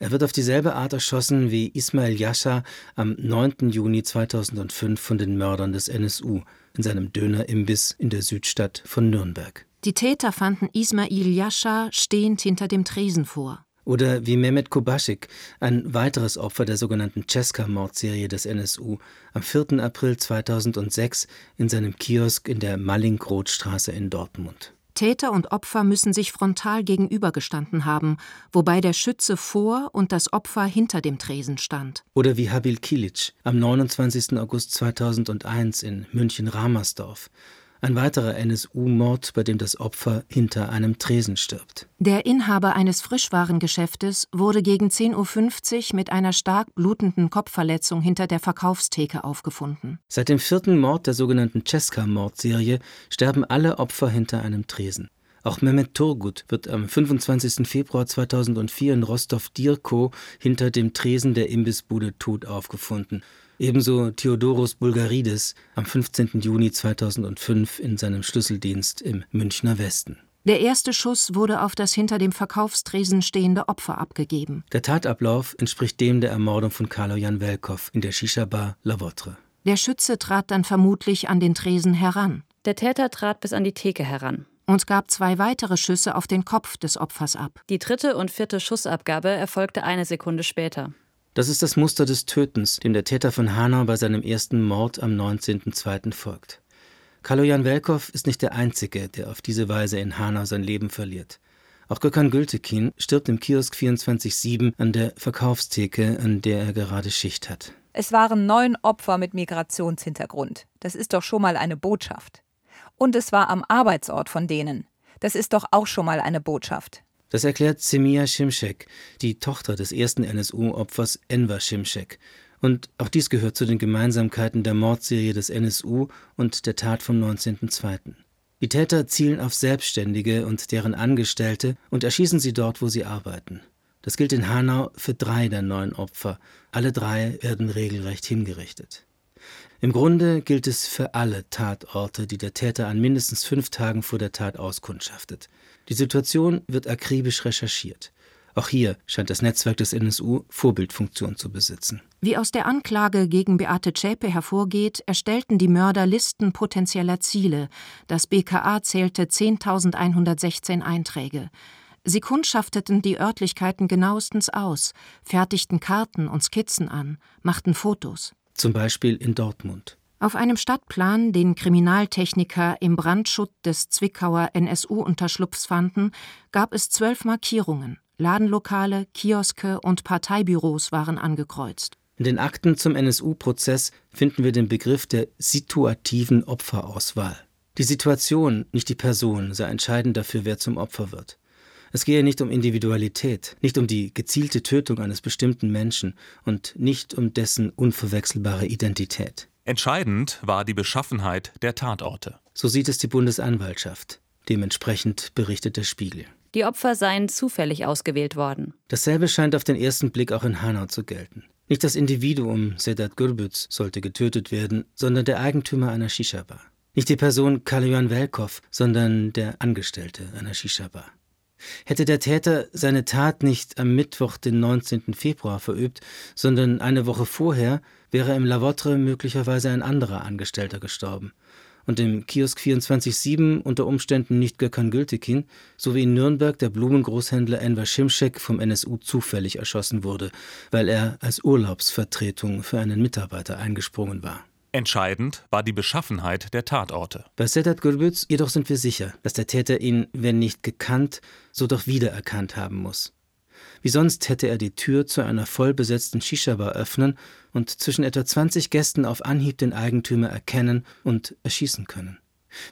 Er wird auf dieselbe Art erschossen wie Ismail Yasha am 9. Juni 2005 von den Mördern des NSU in seinem Dönerimbiss in der Südstadt von Nürnberg. Die Täter fanden Ismail Yasha stehend hinter dem Tresen vor. Oder wie Mehmet Kobaschik, ein weiteres Opfer der sogenannten Cesca-Mordserie des NSU, am 4. April 2006 in seinem Kiosk in der Mallinckrodtstraße in Dortmund. Täter und Opfer müssen sich frontal gegenübergestanden haben, wobei der Schütze vor und das Opfer hinter dem Tresen stand. Oder wie Habil Kilic am 29. August 2001 in München-Ramersdorf. Ein weiterer NSU-Mord, bei dem das Opfer hinter einem Tresen stirbt. Der Inhaber eines Frischwarengeschäftes wurde gegen 10.50 Uhr mit einer stark blutenden Kopfverletzung hinter der Verkaufstheke aufgefunden. Seit dem vierten Mord der sogenannten Cesca-Mordserie sterben alle Opfer hinter einem Tresen. Auch Mehmet Turgut wird am 25. Februar 2004 in Rostov-Dirko hinter dem Tresen der Imbissbude tot aufgefunden. Ebenso Theodoros Bulgaridis am 15. Juni 2005 in seinem Schlüsseldienst im Münchner Westen. Der erste Schuss wurde auf das hinter dem Verkaufstresen stehende Opfer abgegeben. Der Tatablauf entspricht dem der Ermordung von Kalojan Welkow in der Shisha-Bar La Votre. Der Schütze trat dann vermutlich an den Tresen heran. Der Täter trat bis an die Theke heran und gab zwei weitere Schüsse auf den Kopf des Opfers ab. Die dritte und vierte Schussabgabe erfolgte eine Sekunde später. Das ist das Muster des Tötens, dem der Täter von Hanau bei seinem ersten Mord am 19.02. folgt. Kalojan Welkow ist nicht der Einzige, der auf diese Weise in Hanau sein Leben verliert. Auch Gökhan Gültekin stirbt im Kiosk 24-7 an der Verkaufstheke, an der er gerade Schicht hat. Es waren neun Opfer mit Migrationshintergrund. Das ist doch schon mal eine Botschaft. Und es war am Arbeitsort von denen. Das ist doch auch schon mal eine Botschaft. Das erklärt Semia Şimşek, die Tochter des ersten NSU-Opfers Enver Şimşek. Und auch dies gehört zu den Gemeinsamkeiten der Mordserie des NSU und der Tat vom 19.02. Die Täter zielen auf Selbstständige und deren Angestellte und erschießen sie dort, wo sie arbeiten. Das gilt in Hanau für drei der neun Opfer. Alle drei werden regelrecht hingerichtet. Im Grunde gilt es für alle Tatorte, die der Täter an mindestens fünf Tagen vor der Tat auskundschaftet. Die Situation wird akribisch recherchiert. Auch hier scheint das Netzwerk des NSU Vorbildfunktion zu besitzen. Wie aus der Anklage gegen Beate Zschäpe hervorgeht, erstellten die Mörder Listen potenzieller Ziele. Das BKA zählte 10.116 Einträge. Sie kundschafteten die Örtlichkeiten genauestens aus, fertigten Karten und Skizzen an, machten Fotos. Zum Beispiel in Dortmund. Auf einem Stadtplan, den Kriminaltechniker im Brandschutt des Zwickauer NSU-Unterschlupfs fanden, gab es zwölf Markierungen. Ladenlokale, Kioske und Parteibüros waren angekreuzt. In den Akten zum NSU-Prozess finden wir den Begriff der situativen Opferauswahl. Die Situation, nicht die Person, sei entscheidend dafür, wer zum Opfer wird. Es gehe nicht um Individualität, nicht um die gezielte Tötung eines bestimmten Menschen und nicht um dessen unverwechselbare Identität. Entscheidend war die Beschaffenheit der Tatorte. So sieht es die Bundesanwaltschaft. Dementsprechend berichtet der Spiegel. Die Opfer seien zufällig ausgewählt worden. Dasselbe scheint auf den ersten Blick auch in Hanau zu gelten. Nicht das Individuum Sedat Gürbüz sollte getötet werden, sondern der Eigentümer einer Shisha-Bar. Nicht die Person Kalyan Velkov, sondern der Angestellte einer Shisha-Bar. Hätte der Täter seine Tat nicht am Mittwoch, den 19. Februar, verübt, sondern eine Woche vorher, wäre im Lavotre möglicherweise ein anderer Angestellter gestorben und im Kiosk 24-7 unter Umständen nicht Gökhan Gültekin, sowie in Nürnberg der Blumengroßhändler Enver Schimschek vom NSU zufällig erschossen wurde, weil er als Urlaubsvertretung für einen Mitarbeiter eingesprungen war. Entscheidend war die Beschaffenheit der Tatorte. Bei Sedat Gürbüz jedoch sind wir sicher, dass der Täter ihn, wenn nicht gekannt, so doch wiedererkannt haben muss. Wie sonst hätte er die Tür zu einer vollbesetzten Shisha-Bar öffnen und zwischen etwa 20 Gästen auf Anhieb den Eigentümer erkennen und erschießen können.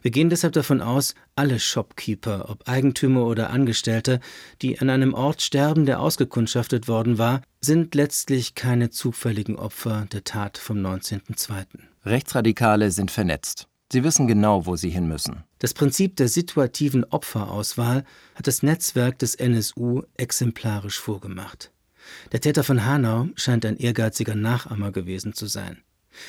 Wir gehen deshalb davon aus, alle Shopkeeper, ob Eigentümer oder Angestellte, die an einem Ort sterben, der ausgekundschaftet worden war, sind letztlich keine zufälligen Opfer der Tat vom 19.02. Rechtsradikale sind vernetzt. Sie wissen genau, wo sie hin müssen. Das Prinzip der situativen Opferauswahl hat das Netzwerk des NSU exemplarisch vorgemacht. Der Täter von Hanau scheint ein ehrgeiziger Nachahmer gewesen zu sein.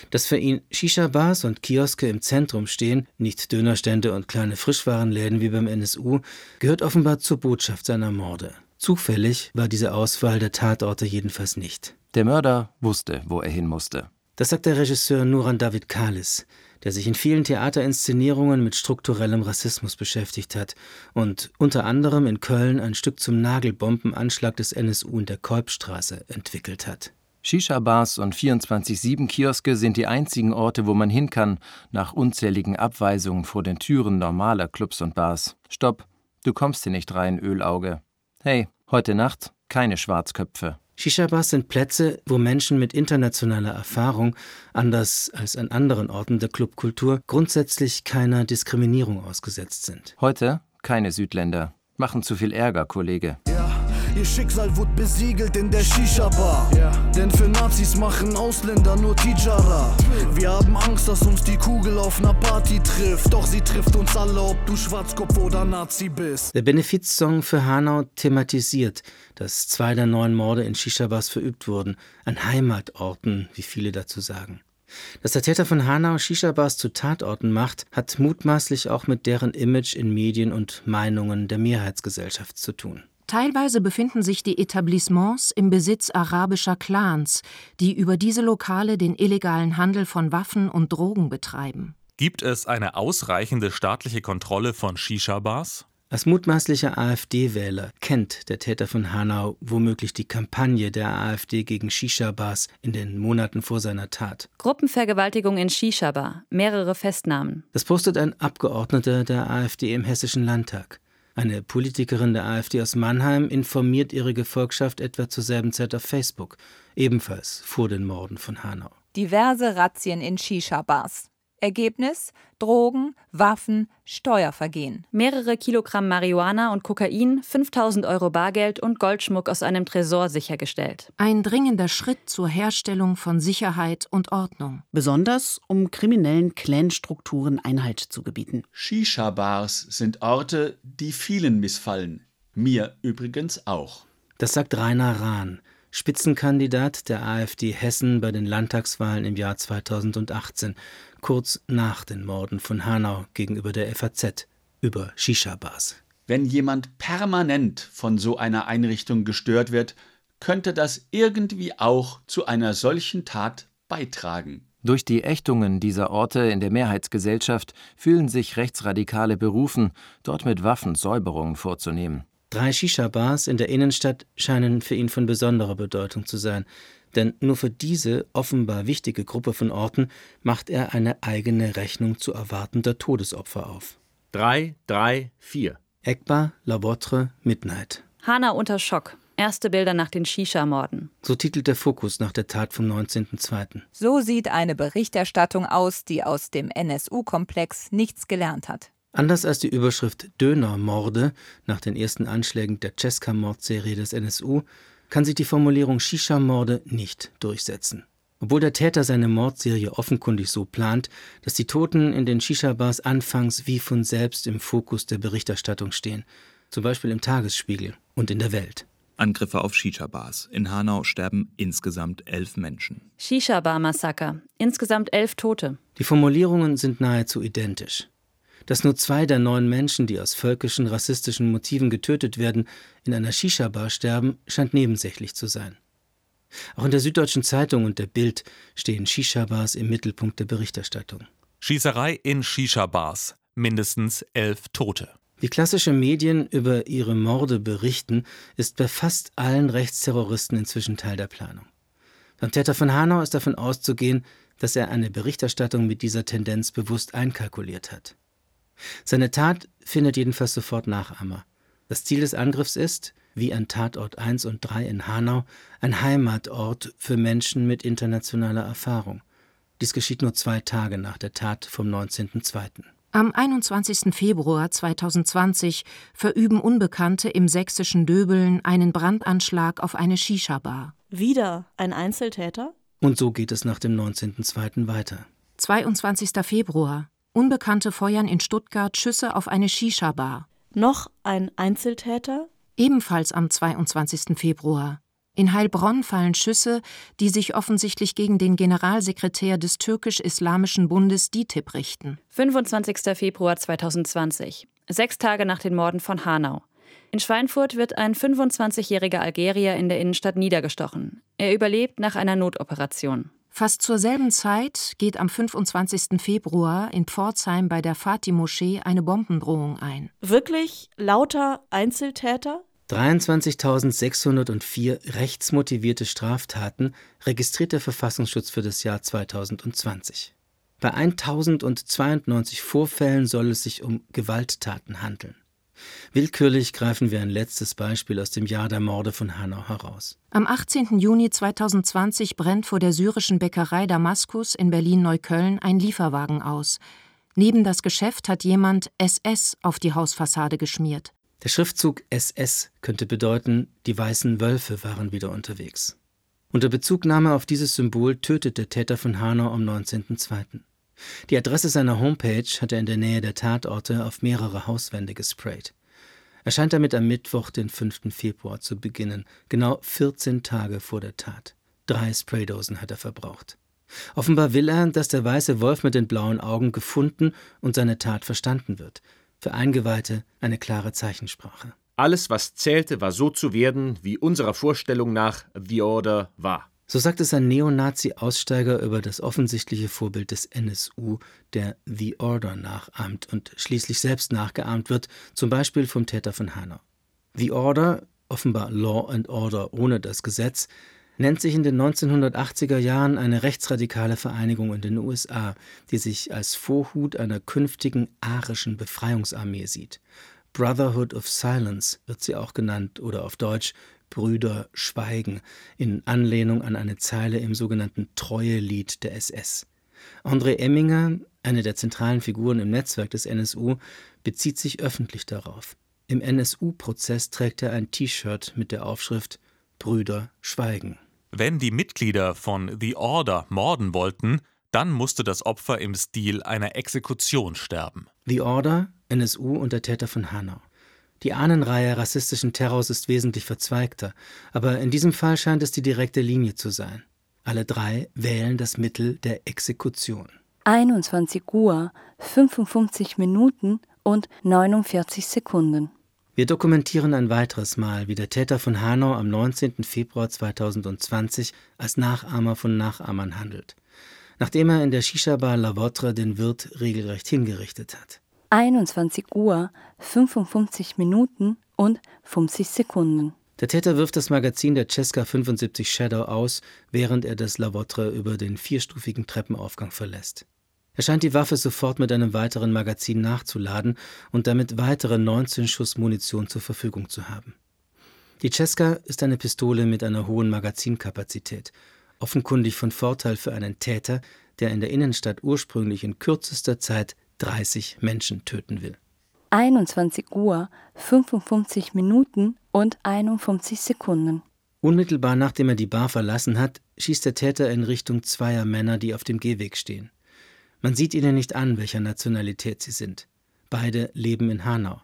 Dass für ihn Shisha-Bars und Kioske im Zentrum stehen, nicht Dönerstände und kleine Frischwarenläden wie beim NSU, gehört offenbar zur Botschaft seiner Morde. Zufällig war diese Auswahl der Tatorte jedenfalls nicht. Der Mörder wusste, wo er hin musste. Das sagt der Regisseur Nuran David Kalis, der sich in vielen Theaterinszenierungen mit strukturellem Rassismus beschäftigt hat und unter anderem in Köln ein Stück zum Nagelbombenanschlag des NSU in der Kolbstraße entwickelt hat. Shisha-Bars und 24-7-Kioske sind die einzigen Orte, wo man hin kann, nach unzähligen Abweisungen vor den Türen normaler Clubs und Bars. Stopp, du kommst hier nicht rein, Ölauge. Hey, heute Nacht keine Schwarzköpfe. Shisha-Bars sind Plätze, wo Menschen mit internationaler Erfahrung, anders als an anderen Orten der Clubkultur, grundsätzlich keiner Diskriminierung ausgesetzt sind. Heute keine Südländer. Machen zu viel Ärger, Kollege. Ja. Ihr Schicksal wurde besiegelt in der Shisha-Bar. Yeah. Denn für Nazis machen Ausländer nur Tijara. Wir haben Angst, dass uns die Kugel auf einer Party trifft. Doch sie trifft uns alle, ob du Schwarzkopf oder Nazi bist. Der Benefizsong für Hanau thematisiert, dass zwei der neun Morde in Shisha-Bars verübt wurden. An Heimatorten, wie viele dazu sagen. Dass der Täter von Hanau Shisha-Bars zu Tatorten macht, hat mutmaßlich auch mit deren Image in Medien und Meinungen der Mehrheitsgesellschaft zu tun. Teilweise befinden sich die Etablissements im Besitz arabischer Clans, die über diese Lokale den illegalen Handel von Waffen und Drogen betreiben. Gibt es eine ausreichende staatliche Kontrolle von Shisha-Bars? Als mutmaßlicher AfD-Wähler kennt der Täter von Hanau womöglich die Kampagne der AfD gegen Shisha-Bars in den Monaten vor seiner Tat. Gruppenvergewaltigung in Shisha-Bar, mehrere Festnahmen. Das postet ein Abgeordneter der AfD im Hessischen Landtag. Eine Politikerin der AfD aus Mannheim informiert ihre Gefolgschaft etwa zur selben Zeit auf Facebook, ebenfalls vor den Morden von Hanau. Diverse Razzien in Shisha-Bars. Ergebnis: Drogen, Waffen, Steuervergehen. Mehrere Kilogramm Marihuana und Kokain, 5000 Euro Bargeld und Goldschmuck aus einem Tresor sichergestellt. Ein dringender Schritt zur Herstellung von Sicherheit und Ordnung. Besonders um kriminellen Clanstrukturen Einhalt zu gebieten. Shisha-Bars sind Orte, die vielen missfallen. Mir übrigens auch. Das sagt Rainer Rahn, Spitzenkandidat der AfD Hessen bei den Landtagswahlen im Jahr 2018, kurz nach den Morden von Hanau gegenüber der FAZ über Shisha-Bars. Wenn jemand permanent von so einer Einrichtung gestört wird, könnte das irgendwie auch zu einer solchen Tat beitragen. Durch die Ächtungen dieser Orte in der Mehrheitsgesellschaft fühlen sich Rechtsradikale berufen, dort mit Waffen Säuberungen vorzunehmen. Drei Shisha-Bars in der Innenstadt scheinen für ihn von besonderer Bedeutung zu sein, denn nur für diese offenbar wichtige Gruppe von Orten macht er eine eigene Rechnung zu erwartender Todesopfer auf. 3, 3, 4. Ekba, La Botre, Midnight. Hanau unter Schock. Erste Bilder nach den Shisha-Morden. So titelt der Fokus nach der Tat vom 19.02. So sieht eine Berichterstattung aus, die aus dem NSU-Komplex nichts gelernt hat. Anders als die Überschrift Dönermorde nach den ersten Anschlägen der Cesca-Mordserie des NSU kann sich die Formulierung Shisha-Morde nicht durchsetzen. Obwohl der Täter seine Mordserie offenkundig so plant, dass die Toten in den Shisha-Bars anfangs wie von selbst im Fokus der Berichterstattung stehen, zum Beispiel im Tagesspiegel und in der Welt. Angriffe auf Shisha-Bars. In Hanau sterben insgesamt elf Menschen. Shisha-Bar-Massaker. Insgesamt elf Tote. Die Formulierungen sind nahezu identisch. Dass nur zwei der neun Menschen, die aus völkischen, rassistischen Motiven getötet werden, in einer Shisha-Bar sterben, scheint nebensächlich zu sein. Auch in der Süddeutschen Zeitung und der Bild stehen Shisha-Bars im Mittelpunkt der Berichterstattung. Schießerei in Shisha-Bars. Mindestens elf Tote. Wie klassische Medien über ihre Morde berichten, ist bei fast allen Rechtsterroristen inzwischen Teil der Planung. Beim Täter von Hanau ist davon auszugehen, dass er eine Berichterstattung mit dieser Tendenz bewusst einkalkuliert hat. Seine Tat findet jedenfalls sofort Nachahmer. Das Ziel des Angriffs ist, wie an Tatort 1 und 3 in Hanau, ein Heimatort für Menschen mit internationaler Erfahrung. Dies geschieht nur zwei Tage nach der Tat vom 19.02. Am 21. Februar 2020 verüben Unbekannte im sächsischen Döbeln einen Brandanschlag auf eine Shisha-Bar. Wieder ein Einzeltäter? Und so geht es nach dem 19.02. weiter. 22. Februar. Unbekannte feuern in Stuttgart Schüsse auf eine Shisha-Bar. Noch ein Einzeltäter? Ebenfalls am 22. Februar. In Heilbronn fallen Schüsse, die sich offensichtlich gegen den Generalsekretär des türkisch-islamischen Bundes DITIB richten. 25. Februar 2020. Sechs Tage nach den Morden von Hanau. In Schweinfurt wird ein 25-jähriger Algerier in der Innenstadt niedergestochen. Er überlebt nach einer Notoperation. Fast zur selben Zeit geht am 25. Februar in Pforzheim bei der Fatih-Moschee eine Bombendrohung ein. Wirklich lauter Einzeltäter? 23.604 rechtsmotivierte Straftaten registriert der Verfassungsschutz für das Jahr 2020. Bei 1092 Vorfällen soll es sich um Gewalttaten handeln. Willkürlich greifen wir ein letztes Beispiel aus dem Jahr der Morde von Hanau heraus. Am 18. Juni 2020 brennt vor der syrischen Bäckerei Damaskus in Berlin-Neukölln ein Lieferwagen aus. Neben das Geschäft hat jemand SS auf die Hausfassade geschmiert. Der Schriftzug SS könnte bedeuten, die weißen Wölfe waren wieder unterwegs. Unter Bezugnahme auf dieses Symbol tötet der Täter von Hanau am 19.02. Die Adresse seiner Homepage hat er in der Nähe der Tatorte auf mehrere Hauswände gesprayt. Er scheint damit am Mittwoch, den 5. Februar, zu beginnen, genau 14 Tage vor der Tat. Drei Spraydosen hat er verbraucht. Offenbar will er, dass der weiße Wolf mit den blauen Augen gefunden und seine Tat verstanden wird. Für Eingeweihte eine klare Zeichensprache. Alles, was zählte, war so zu werden, wie unserer Vorstellung nach The Order war. So sagt es ein Neonazi-Aussteiger über das offensichtliche Vorbild des NSU, der The Order nachahmt und schließlich selbst nachgeahmt wird, zum Beispiel vom Täter von Hanau. The Order, offenbar Law and Order ohne das Gesetz, nennt sich in den 1980er Jahren eine rechtsradikale Vereinigung in den USA, die sich als Vorhut einer künftigen arischen Befreiungsarmee sieht. Brotherhood of Silence wird sie auch genannt oder auf Deutsch Brüder schweigen, in Anlehnung an eine Zeile im sogenannten Treuelied der SS. André Emminger, eine der zentralen Figuren im Netzwerk des NSU, bezieht sich öffentlich darauf. Im NSU-Prozess trägt er ein T-Shirt mit der Aufschrift Brüder schweigen. Wenn die Mitglieder von The Order morden wollten, dann musste das Opfer im Stil einer Exekution sterben. The Order, NSU und der Täter von Hanau. Die Ahnenreihe rassistischen Terrors ist wesentlich verzweigter, aber in diesem Fall scheint es die direkte Linie zu sein. Alle drei wählen das Mittel der Exekution. 21 Uhr, 55 Minuten und 49 Sekunden. Wir dokumentieren ein weiteres Mal, wie der Täter von Hanau am 19. Februar 2020 als Nachahmer von Nachahmern handelt, nachdem er in der Shisha-Bar La Votre den Wirt regelrecht hingerichtet hat. 21 Uhr 55 Minuten und 50 Sekunden. Der Täter wirft das Magazin der Cesca 75 Shadow aus, während er das La Votre über den vierstufigen Treppenaufgang verlässt. Er scheint die Waffe sofort mit einem weiteren Magazin nachzuladen und damit weitere 19 Schuss Munition zur Verfügung zu haben. Die Cesca ist eine Pistole mit einer hohen Magazinkapazität, offenkundig von Vorteil für einen Täter, der in der Innenstadt ursprünglich in kürzester Zeit 30 Menschen töten will. 21 Uhr 55 Minuten und 51 Sekunden. Unmittelbar nachdem er die Bar verlassen hat, schießt der Täter in Richtung zweier Männer, die auf dem Gehweg stehen. Man sieht ihnen nicht an, welcher Nationalität sie sind. Beide leben in Hanau.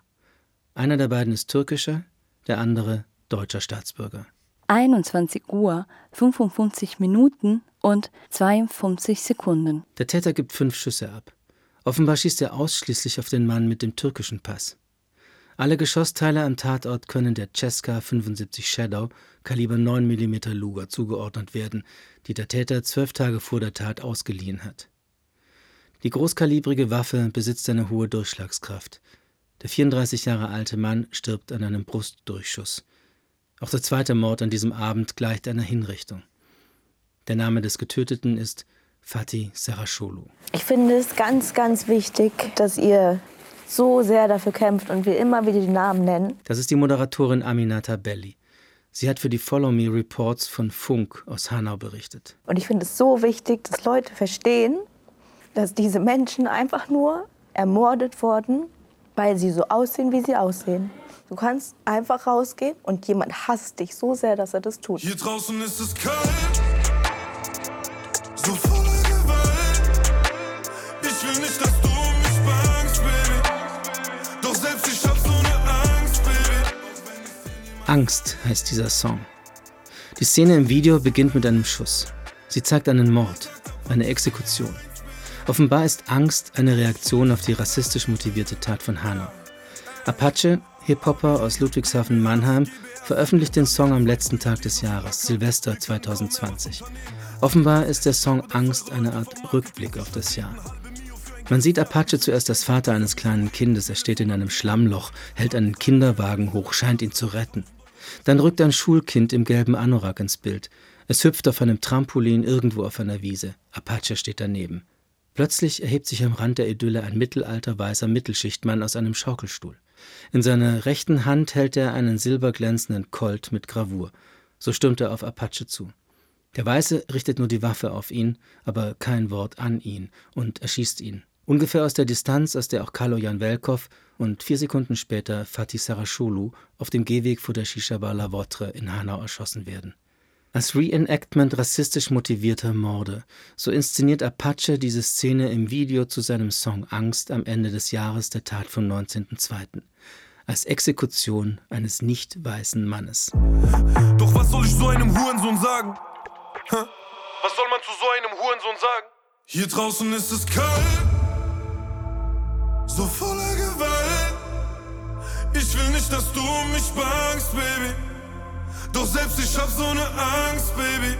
Einer der beiden ist türkischer, der andere deutscher Staatsbürger. 21 Uhr 55 Minuten und 52 Sekunden. Der Täter gibt fünf Schüsse ab. Offenbar schießt er ausschließlich auf den Mann mit dem türkischen Pass. Alle Geschossteile am Tatort können der Cesca 75 Shadow Kaliber 9 mm Luger zugeordnet werden, die der Täter zwölf Tage vor der Tat ausgeliehen hat. Die großkalibrige Waffe besitzt eine hohe Durchschlagskraft. Der 34 Jahre alte Mann stirbt an einem Brustdurchschuss. Auch der zweite Mord an diesem Abend gleicht einer Hinrichtung. Der Name des Getöteten ist Fatih Sarasholu. Ich finde es ganz, ganz wichtig, dass ihr so sehr dafür kämpft und wir immer wieder die Namen nennen. Das ist die Moderatorin Aminata Belli. Sie hat für die Follow Me Reports von Funk aus Hanau berichtet. Und ich finde es so wichtig, dass Leute verstehen, dass diese Menschen einfach nur ermordet wurden, weil sie so aussehen, wie sie aussehen. Du kannst einfach rausgehen und jemand hasst dich so sehr, dass er das tut. Hier draußen ist es kalt, so voller Gewalt. Ich will nicht, dass du mich bangst, Baby. Doch selbst ich hab so eine Angst, Baby. Angst heißt dieser Song. Die Szene im Video beginnt mit einem Schuss. Sie zeigt einen Mord, eine Exekution. Offenbar ist Angst eine Reaktion auf die rassistisch motivierte Tat von Hanau. Apache, Hip-Hopper aus Ludwigshafen-Mannheim, veröffentlicht den Song am letzten Tag des Jahres, Silvester 2020. Offenbar ist der Song Angst eine Art Rückblick auf das Jahr. Man sieht Apache zuerst als Vater eines kleinen Kindes. Er steht in einem Schlammloch, hält einen Kinderwagen hoch, scheint ihn zu retten. Dann rückt ein Schulkind im gelben Anorak ins Bild. Es hüpft auf einem Trampolin irgendwo auf einer Wiese. Apache steht daneben. Plötzlich erhebt sich am Rand der Idylle ein mittelalter weißer Mittelschichtmann aus einem Schaukelstuhl. In seiner rechten Hand hält er einen silberglänzenden Colt mit Gravur. So stürmt er auf Apache zu. Der Weiße richtet nur die Waffe auf ihn, aber kein Wort an ihn und erschießt ihn. Ungefähr aus der Distanz, aus der auch Kaloyan Velkov und vier Sekunden später Fatih Sarashulu auf dem Gehweg vor der Shisha-Bar La Votre in Hanau erschossen werden. Als Reenactment rassistisch motivierter Morde, so inszeniert Apache diese Szene im Video zu seinem Song Angst am Ende des Jahres der Tat vom 19.02. Als Exekution eines nicht weißen Mannes. Doch was soll ich so einem Hurensohn sagen? Was soll man zu so einem Hurensohn sagen? Hier draußen ist es kalt, so voller Gewalt. Ich will nicht, dass du mich bangst, Baby. Doch selbst ich hab so ne Angst, Baby.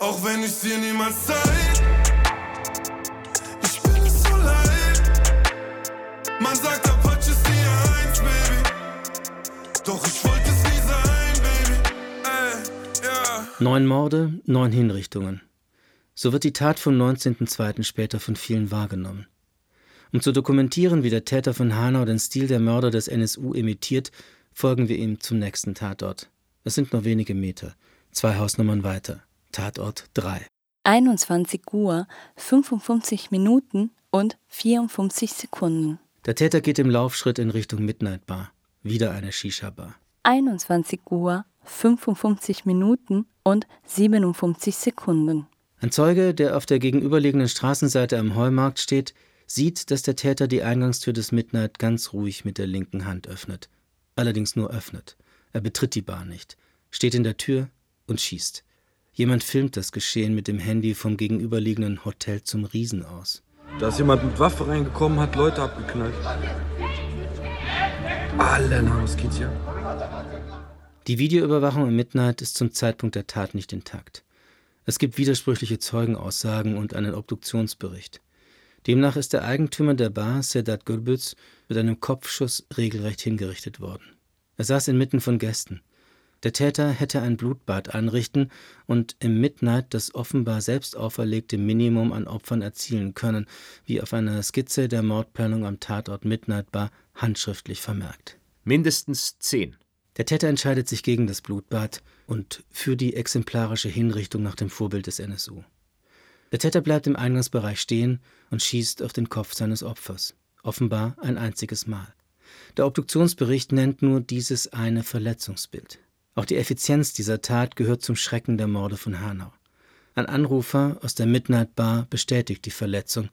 Auch wenn ich dir niemals zeig. Ich bin es so leid. Man sagt, Apache ist die Eins, Baby. Doch ich wollte Neun Morde, neun Hinrichtungen. So wird die Tat vom 19.02. später von vielen wahrgenommen. Um zu dokumentieren, wie der Täter von Hanau den Stil der Mörder des NSU imitiert, folgen wir ihm zum nächsten Tatort. Es sind nur wenige Meter, zwei Hausnummern weiter. Tatort 3. 21 Uhr 55 Minuten und 54 Sekunden. Der Täter geht im Laufschritt in Richtung Midnight Bar. Wieder eine Shisha-Bar. 21 Uhr 55 Minuten und 57 Sekunden. Ein Zeuge, der auf der gegenüberliegenden Straßenseite am Heumarkt steht, sieht, dass der Täter die Eingangstür des Midnight ganz ruhig mit der linken Hand öffnet. Allerdings nur öffnet. Er betritt die Bar nicht, steht in der Tür und schießt. Jemand filmt das Geschehen mit dem Handy vom gegenüberliegenden Hotel zum Riesen aus. Da ist jemand mit Waffe reingekommen, hat Leute abgeknallt. Alle Nahrungskizia. Die Videoüberwachung im Midnight ist zum Zeitpunkt der Tat nicht intakt. Es gibt widersprüchliche Zeugenaussagen und einen Obduktionsbericht. Demnach ist der Eigentümer der Bar, Sedat Gürbüz, mit einem Kopfschuss regelrecht hingerichtet worden. Er saß inmitten von Gästen. Der Täter hätte ein Blutbad anrichten und im Midnight das offenbar selbst auferlegte Minimum an Opfern erzielen können, wie auf einer Skizze der Mordplanung am Tatort Midnight Bar handschriftlich vermerkt. Mindestens zehn. Der Täter entscheidet sich gegen das Blutbad und für die exemplarische Hinrichtung nach dem Vorbild des NSU. Der Täter bleibt im Eingangsbereich stehen und schießt auf den Kopf seines Opfers, offenbar ein einziges Mal. Der Obduktionsbericht nennt nur dieses eine Verletzungsbild. Auch die Effizienz dieser Tat gehört zum Schrecken der Morde von Hanau. Ein Anrufer aus der Midnight Bar bestätigt die Verletzung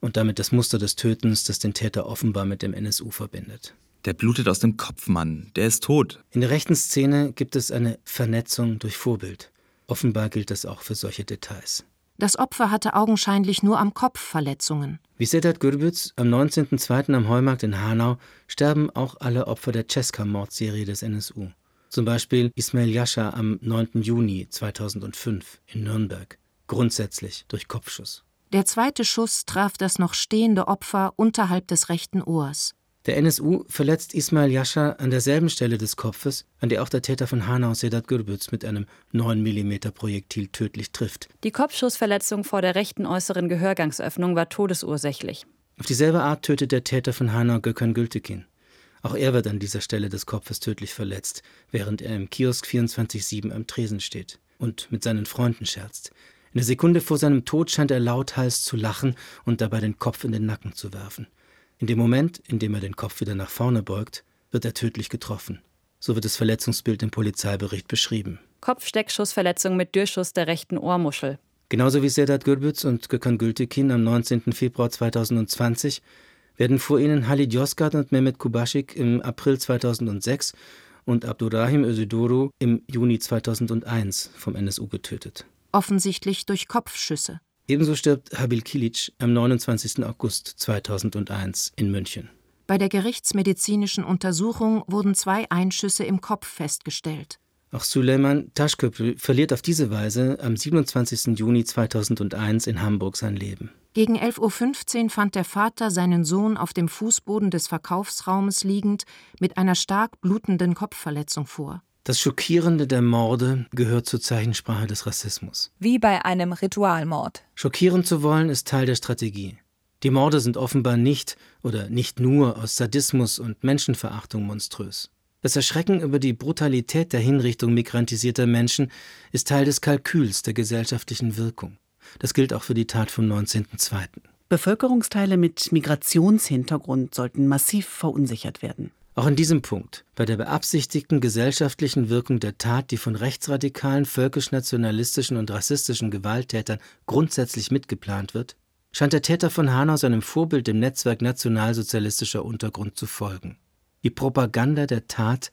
und damit das Muster des Tötens, das den Täter offenbar mit dem NSU verbindet. Der blutet aus dem Kopf, Mann. Der ist tot. In der rechten Szene gibt es eine Vernetzung durch Vorbild. Offenbar gilt das auch für solche Details. Das Opfer hatte augenscheinlich nur am Kopf Verletzungen. Wie Sedat Gürbüz am 19.02. am Heumarkt in Hanau sterben auch alle Opfer der Cesca-Mordserie des NSU. Zum Beispiel Ismail Yasha am 9. Juni 2005 in Nürnberg, grundsätzlich durch Kopfschuss. Der zweite Schuss traf das noch stehende Opfer unterhalb des rechten Ohrs. Der NSU verletzt Ismail Yasha an derselben Stelle des Kopfes, an der auch der Täter von Hanau Sedat Gürbüz mit einem 9 mm Projektil tödlich trifft. Die Kopfschussverletzung vor der rechten äußeren Gehörgangsöffnung war todesursächlich. Auf dieselbe Art tötet der Täter von Hanau Gökhan Gültekin. Auch er wird an dieser Stelle des Kopfes tödlich verletzt, während er im Kiosk 24-7 am Tresen steht und mit seinen Freunden scherzt. In der Sekunde vor seinem Tod scheint er lauthals zu lachen und dabei den Kopf in den Nacken zu werfen. In dem Moment, in dem er den Kopf wieder nach vorne beugt, wird er tödlich getroffen. So wird das Verletzungsbild im Polizeibericht beschrieben. Kopfsteckschussverletzung mit Durchschuss der rechten Ohrmuschel. Genauso wie Sedat Gürbüz und Gökhan Gültekin am 19. Februar 2020 werden vor ihnen Halid Yozgat und Mehmet Kubaschik im April 2006 und Abdurrahim Öziduru im Juni 2001 vom NSU getötet. Offensichtlich durch Kopfschüsse. Ebenso stirbt Habil Kilic am 29. August 2001 in München. Bei der gerichtsmedizinischen Untersuchung wurden zwei Einschüsse im Kopf festgestellt. Auch Süleyman Taschköprü verliert auf diese Weise am 27. Juni 2001 in Hamburg sein Leben. Gegen 11.15 Uhr fand der Vater seinen Sohn auf dem Fußboden des Verkaufsraumes liegend mit einer stark blutenden Kopfverletzung vor. Das Schockierende der Morde gehört zur Zeichensprache des Rassismus. Wie bei einem Ritualmord. Schockieren zu wollen ist Teil der Strategie. Die Morde sind offenbar nicht oder nicht nur aus Sadismus und Menschenverachtung monströs. Das Erschrecken über die Brutalität der Hinrichtung migrantisierter Menschen ist Teil des Kalküls der gesellschaftlichen Wirkung. Das gilt auch für die Tat vom 19.02. Bevölkerungsteile mit Migrationshintergrund sollten massiv verunsichert werden. Auch in diesem Punkt, bei der beabsichtigten gesellschaftlichen Wirkung der Tat, die von rechtsradikalen, völkisch-nationalistischen und rassistischen Gewalttätern grundsätzlich mitgeplant wird, scheint der Täter von Hanau seinem Vorbild dem Netzwerk nationalsozialistischer Untergrund zu folgen. Die Propaganda der Tat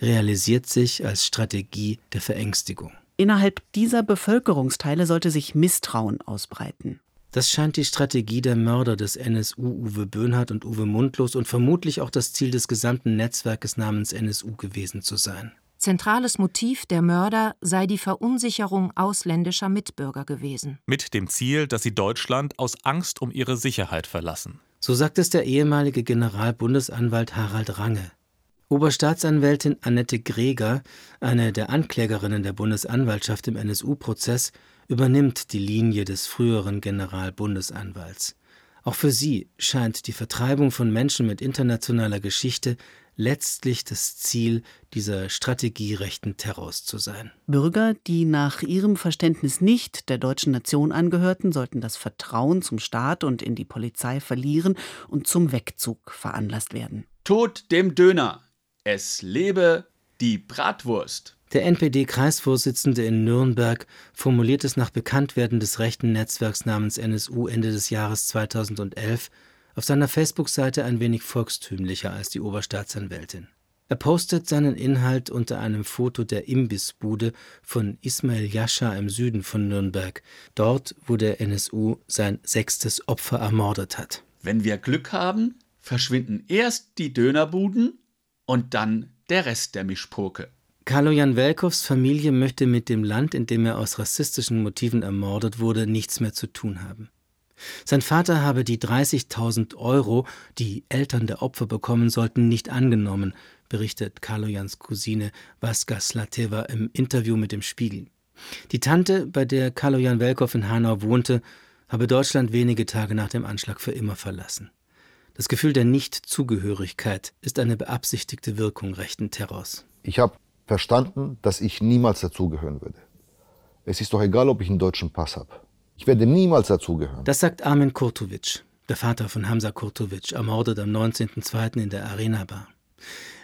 realisiert sich als Strategie der Verängstigung. Innerhalb dieser Bevölkerungsteile sollte sich Misstrauen ausbreiten. Das scheint die Strategie der Mörder des NSU Uwe Böhnhardt und Uwe Mundlos und vermutlich auch das Ziel des gesamten Netzwerkes namens NSU gewesen zu sein. Zentrales Motiv der Mörder sei die Verunsicherung ausländischer Mitbürger gewesen. Mit dem Ziel, dass sie Deutschland aus Angst um ihre Sicherheit verlassen. So sagt es der ehemalige Generalbundesanwalt Harald Range. Oberstaatsanwältin Annette Greger, eine der Anklägerinnen der Bundesanwaltschaft im NSU-Prozess, übernimmt die Linie des früheren Generalbundesanwalts. Auch für sie scheint die Vertreibung von Menschen mit internationaler Geschichte letztlich das Ziel dieser strategierechten Terrors zu sein. Bürger, die nach ihrem Verständnis nicht der deutschen Nation angehörten, sollten das Vertrauen zum Staat und in die Polizei verlieren und zum Wegzug veranlasst werden. Tod dem Döner. Es lebe die Bratwurst. Der NPD-Kreisvorsitzende in Nürnberg formuliert es nach Bekanntwerden des rechten Netzwerks namens NSU Ende des Jahres 2011 auf seiner Facebook-Seite ein wenig volkstümlicher als die Oberstaatsanwältin. Er postet seinen Inhalt unter einem Foto der Imbissbude von Ismail Yasha im Süden von Nürnberg, dort, wo der NSU sein sechstes Opfer ermordet hat. Wenn wir Glück haben, verschwinden erst die Dönerbuden und dann der Rest der Mischpoke. Kaloyan Welkows Familie möchte mit dem Land, in dem er aus rassistischen Motiven ermordet wurde, nichts mehr zu tun haben. Sein Vater habe die 30.000 Euro, die Eltern der Opfer bekommen sollten, nicht angenommen, berichtet Kalojans Cousine Vaska Slateva im Interview mit dem Spiegel. Die Tante, bei der Kaloyan Welkow in Hanau wohnte, habe Deutschland wenige Tage nach dem Anschlag für immer verlassen. Das Gefühl der Nichtzugehörigkeit ist eine beabsichtigte Wirkung rechten Terrors. Ich habe verstanden, dass ich niemals dazugehören würde. Es ist doch egal, ob ich einen deutschen Pass habe. Ich werde niemals dazugehören. Das sagt Armin Kurtovic, der Vater von Hamza Kurtovic, ermordet am 19.02. in der Arena Bar.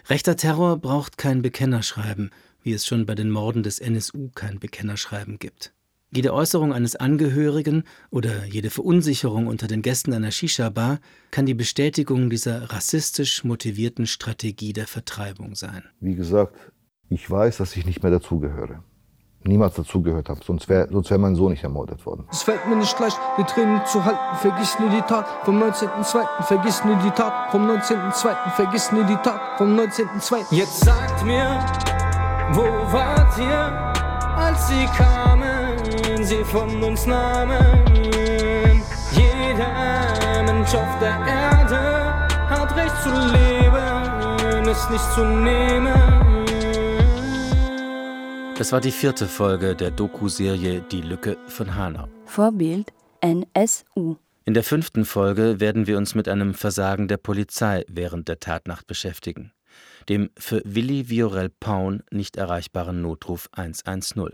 Rechter Terror braucht kein Bekennerschreiben, wie es schon bei den Morden des NSU kein Bekennerschreiben gibt. Jede Äußerung eines Angehörigen oder jede Verunsicherung unter den Gästen einer Shisha-Bar kann die Bestätigung dieser rassistisch motivierten Strategie der Vertreibung sein. Wie gesagt, ich weiß, dass ich nicht mehr dazugehöre. Niemals dazugehört habe, sonst wäre sonst wär mein Sohn nicht ermordet worden. Es fällt mir nicht leicht, die Tränen zu halten. Vergiss nie die Tat vom 19.02. Vergiss nie die Tat vom 19.02. Vergiss nie die Tat vom 19.02. Jetzt sagt mir, wo wart ihr, als sie kamen, sie von uns nahmen? Jeder Mensch auf der Erde hat Recht zu leben, es nicht zu nehmen. Das war die vierte Folge der Doku-Serie Die Lücke von Hanau. Vorbild NSU. In der fünften Folge werden wir uns mit einem Versagen der Polizei während der Tatnacht beschäftigen. Dem für Willi Viorel Paun nicht erreichbaren Notruf 110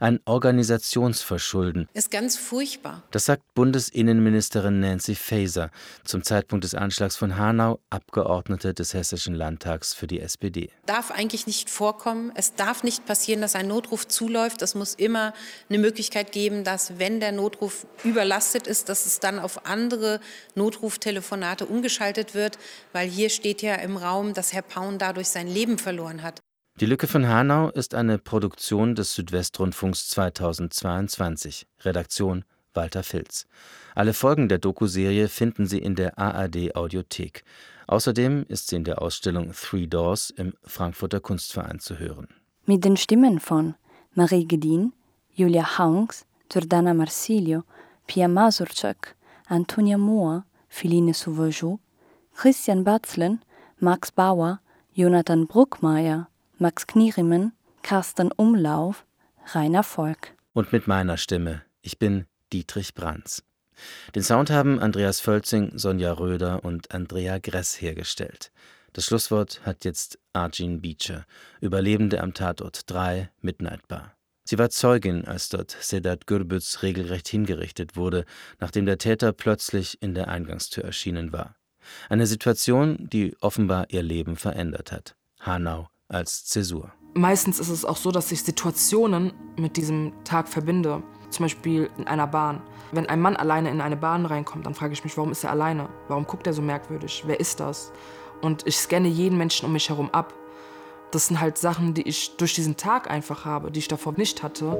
ein Organisationsverschulden. Ist ganz furchtbar. Das sagt Bundesinnenministerin Nancy Faeser, zum Zeitpunkt des Anschlags von Hanau Abgeordnete des Hessischen Landtags für die SPD. Darf eigentlich nicht vorkommen. Es darf nicht passieren, dass ein Notruf zuläuft. Es muss immer eine Möglichkeit geben, dass, wenn der Notruf überlastet ist, dass es dann auf andere Notruftelefonate umgeschaltet wird, weil hier steht ja im Raum, dass Herr Paun dadurch sein Leben verloren hat. Die Lücke von Hanau ist eine Produktion des Südwestrundfunks 2022. Redaktion Walter Filz. Alle Folgen der Dokuserie finden Sie in der ARD Audiothek. Außerdem ist sie in der Ausstellung Three Doors im Frankfurter Kunstverein zu hören. Mit den Stimmen von Marie Gedin, Julia Haunks, Giordana Marsilio, Pia Masurczak, Antonia Mohr, Philine Sauvageau, Christian Batzlen, Max Bauer, Jonathan Bruckmeier, Max Knierimmen, Carsten Umlauf, Rainer Volk. Und mit meiner Stimme. Ich bin Dietrich Brands. Den Sound haben Andreas Völzing, Sonja Röder und Andrea Gress hergestellt. Das Schlusswort hat jetzt Arjin Beecher, Überlebende am Tatort 3, Midnight Bar. Sie war Zeugin, als dort Sedat Gürbüz regelrecht hingerichtet wurde, nachdem der Täter plötzlich in der Eingangstür erschienen war. Eine Situation, die offenbar ihr Leben verändert hat. Hanau als Zäsur. Meistens ist es auch so, dass ich Situationen mit diesem Tag verbinde. Zum Beispiel in einer Bahn. Wenn ein Mann alleine in eine Bahn reinkommt, dann frage ich mich, warum ist er alleine? Warum guckt er so merkwürdig? Wer ist das? Und ich scanne jeden Menschen um mich herum ab. Das sind halt Sachen, die ich durch diesen Tag einfach habe, die ich davor nicht hatte.